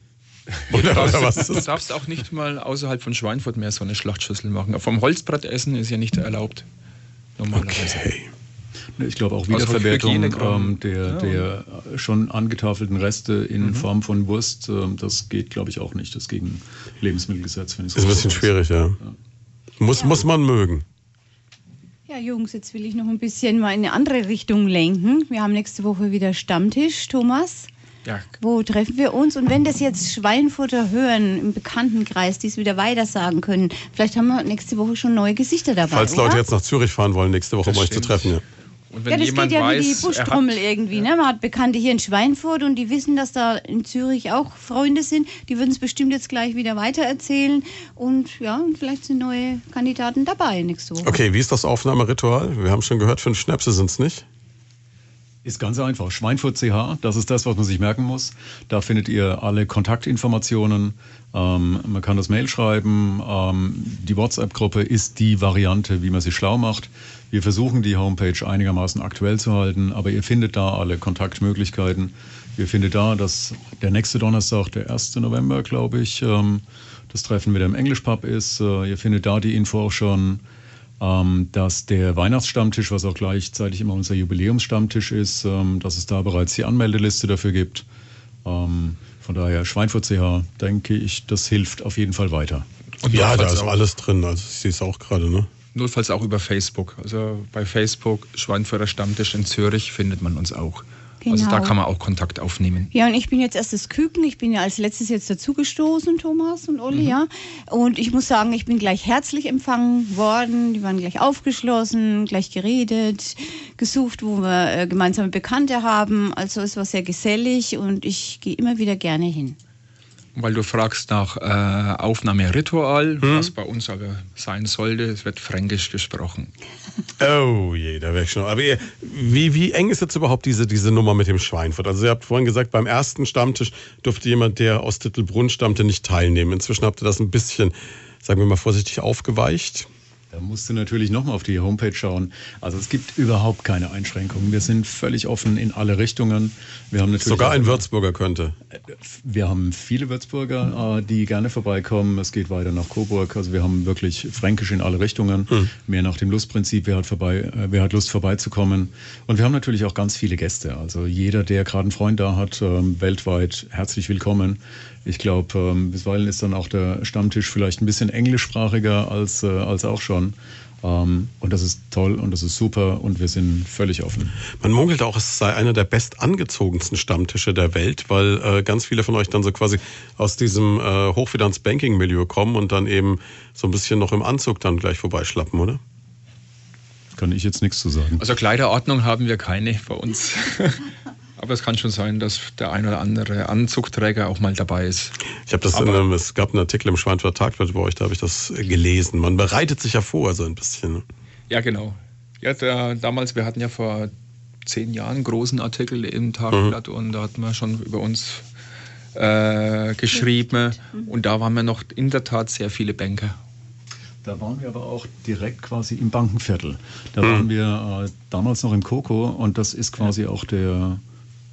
Oder, oder was? Du darfst auch nicht mal außerhalb von Schweinfurt mehr so eine Schlachtschüssel machen. Vom Holzbrett essen ist ja nicht erlaubt. Normalerweise. Okay. Ich glaube auch Wiederverwertung ähm, der, ja. der schon angetafelten Reste in mhm. Form von Wurst, äh, das geht, glaube ich, auch nicht. Das gegen Lebensmittelgesetz. Wenn so ist ein bisschen schwierig, ja. ja. Muss, ja. muss man mögen. Ja, Jungs, jetzt will ich noch ein bisschen mal in eine andere Richtung lenken. Wir haben nächste Woche wieder Stammtisch, Thomas. Ja. Wo treffen wir uns? Und wenn das jetzt Schweinfutter hören im Bekanntenkreis, die es wieder weiter sagen können, vielleicht haben wir nächste Woche schon neue Gesichter dabei. Falls oder? Leute jetzt nach Zürich fahren wollen, nächste Woche, um euch zu treffen. Ja. Und wenn ja, das jemand geht ja weiß, wie die Buschtrommel irgendwie. Ne? Man hat Bekannte hier in Schweinfurt und die wissen, dass da in Zürich auch Freunde sind. Die würden es bestimmt jetzt gleich wieder weitererzählen. Und ja, und vielleicht sind neue Kandidaten dabei nächste Woche. Okay, wie ist das Aufnahmeritual? Wir haben schon gehört, fünf Schnäpse sind es nicht. Ist ganz einfach. Schweinfurt CH, das ist das, was man sich merken muss. Da findet ihr alle Kontaktinformationen. Ähm, man kann das Mail schreiben. Ähm, die WhatsApp-Gruppe ist die Variante, wie man sich schlau macht. Wir versuchen die Homepage einigermaßen aktuell zu halten, aber ihr findet da alle Kontaktmöglichkeiten. Ihr findet da, dass der nächste Donnerstag, der 1. November, glaube ich, ähm, das Treffen mit dem Englischpub ist. Äh, ihr findet da die Info auch schon dass der Weihnachtsstammtisch, was auch gleichzeitig immer unser Jubiläumsstammtisch ist, ähm, dass es da bereits die Anmeldeliste dafür gibt. Ähm, von daher Schweinfurt CH, denke ich, das hilft auf jeden Fall weiter. Und ja, da ist alles drin, also ich sehe es auch gerade, ne? Notfalls auch über Facebook. Also bei Facebook Schweinfurter Stammtisch in Zürich findet man uns auch. Genau. Also da genau. kann man auch Kontakt aufnehmen. Ja, und ich bin jetzt erst das Küken. Ich bin ja als letztes jetzt dazugestoßen, Thomas und Olli, mhm. ja. Und ich muss sagen, ich bin gleich herzlich empfangen worden. Die waren gleich aufgeschlossen, gleich geredet, gesucht, wo wir äh, gemeinsame Bekannte haben. Also es war sehr gesellig und ich gehe immer wieder gerne hin. Weil du fragst nach äh, Aufnahmeritual, hm? was bei uns aber sein sollte, es wird fränkisch gesprochen. Oh je, da wäre ich schon. Aber ihr, wie, wie eng ist jetzt überhaupt diese, diese Nummer mit dem Schweinfurt? Also ihr habt vorhin gesagt, beim ersten Stammtisch durfte jemand, der aus Titelbrunn stammte, nicht teilnehmen. Inzwischen habt ihr das ein bisschen, sagen wir mal vorsichtig, aufgeweicht. Da musst du natürlich nochmal auf die Homepage schauen. Also es gibt überhaupt keine Einschränkungen. Wir sind völlig offen in alle Richtungen. Wir haben natürlich Sogar ein Würzburger könnte. Wir haben viele Würzburger, äh, die gerne vorbeikommen. Es geht weiter nach Coburg. Also wir haben wirklich fränkisch in alle Richtungen. Hm. Mehr nach dem Lustprinzip, wer hat, vorbei, äh, wer hat Lust vorbeizukommen. Und wir haben natürlich auch ganz viele Gäste. Also jeder, der gerade einen Freund da hat, ähm, weltweit herzlich willkommen. Ich glaube, ähm, bisweilen ist dann auch der Stammtisch vielleicht ein bisschen englischsprachiger als, äh, als auch schon. Ähm, und das ist toll und das ist super und wir sind völlig offen. Man munkelt auch, es sei einer der bestangezogensten Stammtische der Welt, weil äh, ganz viele von euch dann so quasi aus diesem äh, Hochfinanz-Banking-Milieu kommen und dann eben so ein bisschen noch im Anzug dann gleich vorbeischlappen, oder? Kann ich jetzt nichts zu sagen. Also Kleiderordnung haben wir keine bei uns. [LAUGHS] Aber es kann schon sein, dass der ein oder andere Anzugträger auch mal dabei ist. Ich habe das, in einem, es gab einen Artikel im Schweinfurter Tagblatt bei euch, da habe ich das gelesen. Man bereitet sich ja vor, so ein bisschen. Ne? Ja, genau. Ja, der, damals, wir hatten ja vor zehn Jahren einen großen Artikel im Tagblatt mhm. und da hatten wir schon über uns äh, geschrieben. Und da waren wir noch in der Tat sehr viele Banker. Da waren wir aber auch direkt quasi im Bankenviertel. Da mhm. waren wir äh, damals noch im Coco und das ist quasi auch der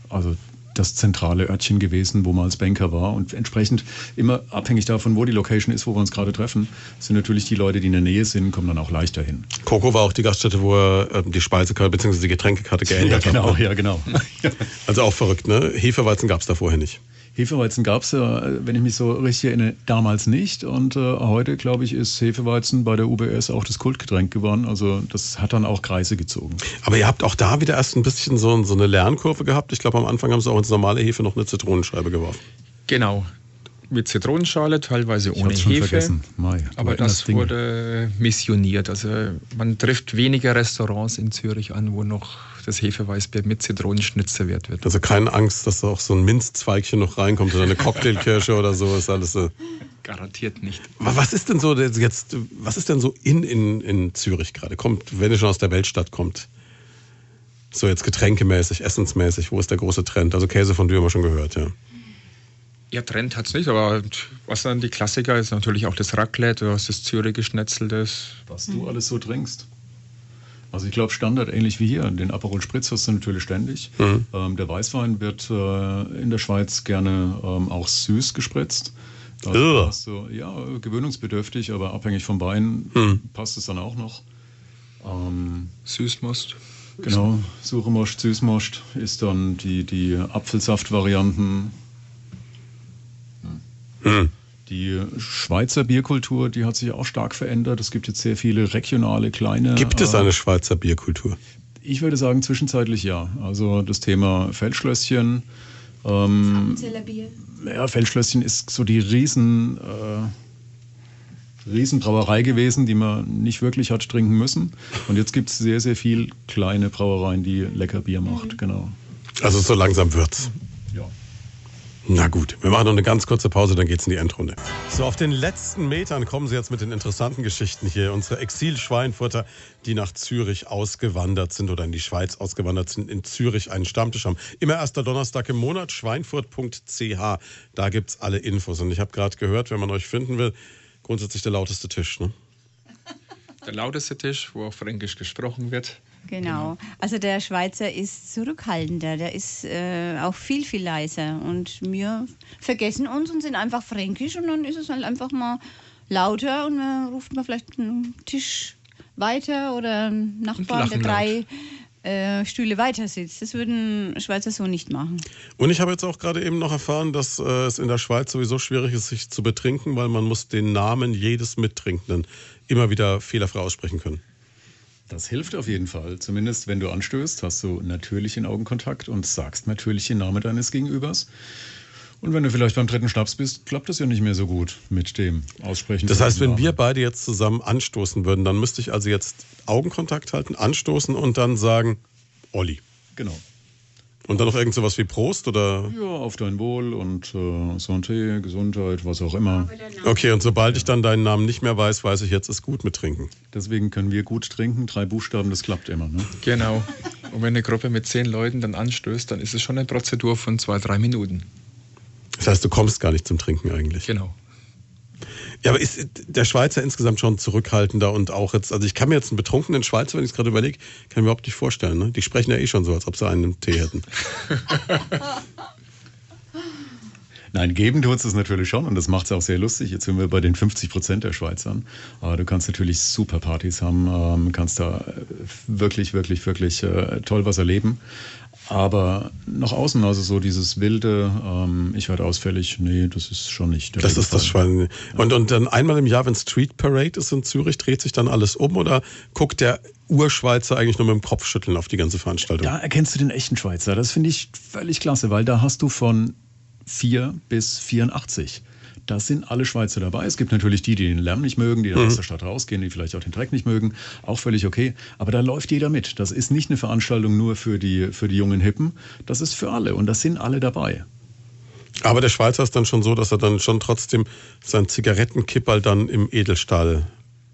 also das zentrale Örtchen gewesen, wo man als Banker war. Und entsprechend immer abhängig davon, wo die Location ist, wo wir uns gerade treffen, sind natürlich die Leute, die in der Nähe sind, kommen dann auch leichter hin. Coco war auch die Gaststätte, wo er äh, die Speisekarte bzw. die Getränkekarte [LAUGHS] geändert ja, genau, hat. Ja, genau. [LAUGHS] also auch verrückt, ne? Hefeweizen gab es da vorher nicht. Hefeweizen gab es ja, wenn ich mich so richtig erinnere, damals nicht. Und äh, heute, glaube ich, ist Hefeweizen bei der UBS auch das Kultgetränk geworden. Also das hat dann auch Kreise gezogen. Aber ihr habt auch da wieder erst ein bisschen so, so eine Lernkurve gehabt. Ich glaube, am Anfang haben sie auch ins normale Hefe noch eine Zitronenscheibe geworfen. Genau. Mit Zitronenschale, teilweise ohne Hefe. Mai, aber das wurde missioniert. Also man trifft weniger Restaurants in Zürich an, wo noch das Hefeweißbier mit Zitronenschnitz serviert wird. Also keine Angst, dass da auch so ein Minzzweigchen noch reinkommt oder eine Cocktailkirsche oder so. Ist alles so. Garantiert nicht. Was ist denn so jetzt, was ist denn so in, in, in Zürich gerade? Kommt, wenn ihr schon aus der Weltstadt kommt. So jetzt getränkemäßig, essensmäßig, wo ist der große Trend? Also Käse von haben wir schon gehört, ja. Ja, Trend hat es nicht, aber was dann die Klassiker ist natürlich auch das Raclette, du hast das Zürich Schnetzel, Was du alles so trinkst. Also ich glaube Standard ähnlich wie hier. Den Aperol Spritz hast du natürlich ständig. Mhm. Ähm, der Weißwein wird äh, in der Schweiz gerne ähm, auch süß gespritzt. Also hast du, ja, gewöhnungsbedürftig, aber abhängig vom Wein mhm. passt es dann auch noch. Ähm, Süßmost. Genau, Suchemost, Süßmost ist dann die, die Apfelsaft-Varianten. Mhm. Die Schweizer Bierkultur, die hat sich auch stark verändert. Es gibt jetzt sehr viele regionale, kleine. Gibt es eine äh, Schweizer Bierkultur? Ich würde sagen, zwischenzeitlich ja. Also das Thema Feldschlösschen. Ähm, Bier. Ja, Feldschlösschen ist so die Riesen. Äh, Riesenbrauerei gewesen, die man nicht wirklich hat trinken müssen. Und jetzt gibt es sehr, sehr viel kleine Brauereien, die lecker Bier macht, mhm. genau. Also so langsam wird's. Ja. Na gut, wir machen noch eine ganz kurze Pause, dann geht's in die Endrunde. So, auf den letzten Metern kommen Sie jetzt mit den interessanten Geschichten hier. Unsere Exil-Schweinfurter, die nach Zürich ausgewandert sind oder in die Schweiz ausgewandert sind, in Zürich einen Stammtisch haben. Immer erster Donnerstag im Monat, schweinfurt.ch. Da gibt's alle Infos. Und ich habe gerade gehört, wenn man euch finden will, grundsätzlich der lauteste Tisch, ne? Der lauteste Tisch, wo auch Fränkisch gesprochen wird. Genau. Also der Schweizer ist zurückhaltender, der ist äh, auch viel, viel leiser. Und wir vergessen uns und sind einfach fränkisch und dann ist es halt einfach mal lauter und dann ruft man vielleicht einen Tisch weiter oder einen Nachbarn, der drei äh, Stühle weiter sitzt. Das würden Schweizer so nicht machen. Und ich habe jetzt auch gerade eben noch erfahren, dass äh, es in der Schweiz sowieso schwierig ist, sich zu betrinken, weil man muss den Namen jedes Mittrinkenden immer wieder fehlerfrei aussprechen können. Das hilft auf jeden Fall. Zumindest wenn du anstößt, hast du natürlichen Augenkontakt und sagst natürlich den Namen deines Gegenübers. Und wenn du vielleicht beim dritten Schnaps bist, klappt das ja nicht mehr so gut mit dem Aussprechen. Das heißt, wenn wir beide jetzt zusammen anstoßen würden, dann müsste ich also jetzt Augenkontakt halten, anstoßen und dann sagen, Olli. Genau. Und dann noch irgend sowas wie Prost oder? Ja, auf dein Wohl und äh, Santé, Gesundheit, was auch immer. Okay, und sobald ich dann deinen Namen nicht mehr weiß, weiß ich, jetzt ist gut mit Trinken. Deswegen können wir gut trinken. Drei Buchstaben, das klappt immer. Ne? Genau. Und wenn eine Gruppe mit zehn Leuten dann anstößt, dann ist es schon eine Prozedur von zwei, drei Minuten. Das heißt, du kommst gar nicht zum Trinken eigentlich. Genau. Ja, aber ist der Schweizer insgesamt schon zurückhaltender und auch jetzt, also ich kann mir jetzt einen betrunkenen Schweizer, wenn ich es gerade überlege, kann ich mir überhaupt nicht vorstellen. Ne? Die sprechen ja eh schon so, als ob sie einen Tee hätten. [LAUGHS] Nein, geben tut es natürlich schon und das macht es auch sehr lustig. Jetzt sind wir bei den 50 Prozent der Schweizern. Aber du kannst natürlich super Partys haben, ähm, kannst da wirklich, wirklich, wirklich äh, toll was erleben. Aber nach außen, also so dieses wilde, ähm, ich werde ausfällig, nee, das ist schon nicht. das ist das Schwein. Und, und dann einmal im Jahr, wenn Street Parade ist in Zürich, dreht sich dann alles um oder guckt der Urschweizer eigentlich nur mit dem Kopfschütteln auf die ganze Veranstaltung? Da erkennst du den echten Schweizer. Das finde ich völlig klasse, weil da hast du von 4 bis 84 da sind alle Schweizer dabei. Es gibt natürlich die, die den Lärm nicht mögen, die dann mhm. aus der Stadt rausgehen, die vielleicht auch den Dreck nicht mögen. Auch völlig okay. Aber da läuft jeder mit. Das ist nicht eine Veranstaltung nur für die, für die jungen Hippen. Das ist für alle. Und das sind alle dabei. Aber der Schweizer ist dann schon so, dass er dann schon trotzdem seinen Zigarettenkipperl dann im Edelstahl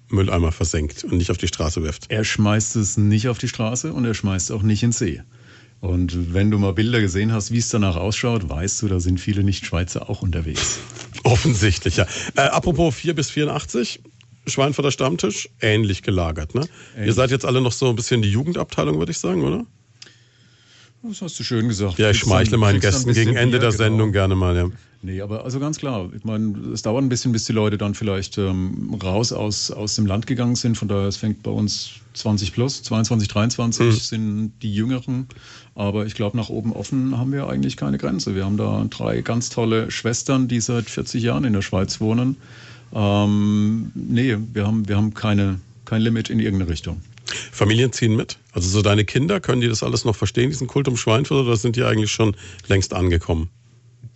Mülleimer versenkt und nicht auf die Straße wirft. Er schmeißt es nicht auf die Straße und er schmeißt es auch nicht ins See. Und wenn du mal Bilder gesehen hast, wie es danach ausschaut, weißt du, da sind viele Nicht-Schweizer auch unterwegs. [LAUGHS] Offensichtlich, ja. Äh, apropos 4 bis 84, Schweinfurter Stammtisch, ähnlich gelagert, ne? Ähnlich. Ihr seid jetzt alle noch so ein bisschen die Jugendabteilung, würde ich sagen, oder? Das hast du schön gesagt. Ja, ich schmeichle meinen Gästen gegen Ende der genau. Sendung gerne mal. Ja. Nee, aber also ganz klar. Ich meine, es dauert ein bisschen, bis die Leute dann vielleicht ähm, raus aus, aus dem Land gegangen sind. Von daher, es fängt bei uns 20 plus, 22, 23 sind die Jüngeren. Aber ich glaube, nach oben offen haben wir eigentlich keine Grenze. Wir haben da drei ganz tolle Schwestern, die seit 40 Jahren in der Schweiz wohnen. Ähm, nee, wir haben, wir haben keine, kein Limit in irgendeine Richtung. Familien ziehen mit? Also so deine Kinder, können die das alles noch verstehen, diesen Kult um Schweinfurt, oder sind die eigentlich schon längst angekommen?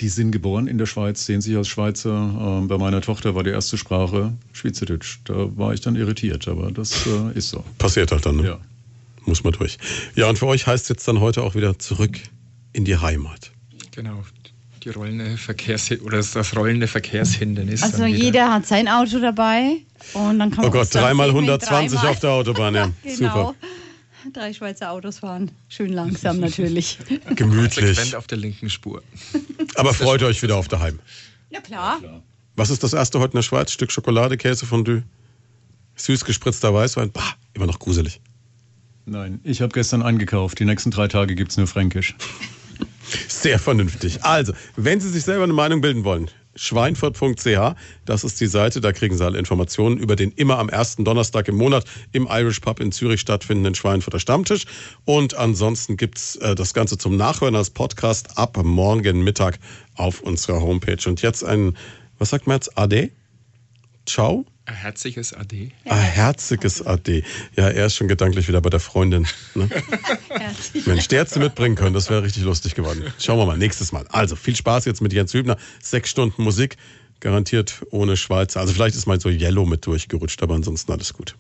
Die sind geboren in der Schweiz, sehen sich als Schweizer. Ähm, bei meiner Tochter war die erste Sprache Schweizerdeutsch. Da war ich dann irritiert, aber das äh, ist so. Passiert halt dann, ne? Ja. Muss man durch. Ja, und für euch heißt es jetzt dann heute auch wieder zurück in die Heimat. Genau, die rollende Verkehrs oder das, rollende Verkehrshindernis. Also jeder hat sein Auto dabei und dann kann man Oh Gott, dreimal sehen, wenn 120 dreimal- auf der Autobahn, ja. [LAUGHS] Genau. Super. Drei Schweizer Autos fahren. Schön langsam [LAUGHS] natürlich. Gemütlich. Auf der linken Spur. Aber freut euch wieder auf daheim. Na klar. Was ist das erste heute in der Schweiz? Stück Schokolade, Käse, Fondue, süß gespritzter Weißwein. Bah, immer noch gruselig. Nein, ich habe gestern eingekauft. Die nächsten drei Tage gibt es nur Fränkisch. [LAUGHS] Sehr vernünftig. Also, wenn Sie sich selber eine Meinung bilden wollen, schweinfurt.ch, das ist die Seite, da kriegen Sie alle Informationen über den immer am ersten Donnerstag im Monat im Irish Pub in Zürich stattfindenden Schweinfurter Stammtisch. Und ansonsten gibt's äh, das Ganze zum Nachhören als Podcast ab morgen Mittag auf unserer Homepage. Und jetzt ein, was sagt man jetzt, Ade? Ciao? Ein herzliches Ade. Ein herziges Ade. Ja, er ist schon gedanklich wieder bei der Freundin. Ne? [LAUGHS] Mensch, der hätte sie mitbringen können, das wäre richtig lustig geworden. Schauen wir mal, nächstes Mal. Also, viel Spaß jetzt mit Jens Hübner. Sechs Stunden Musik, garantiert ohne Schweizer. Also vielleicht ist mal so Yellow mit durchgerutscht, aber ansonsten alles gut.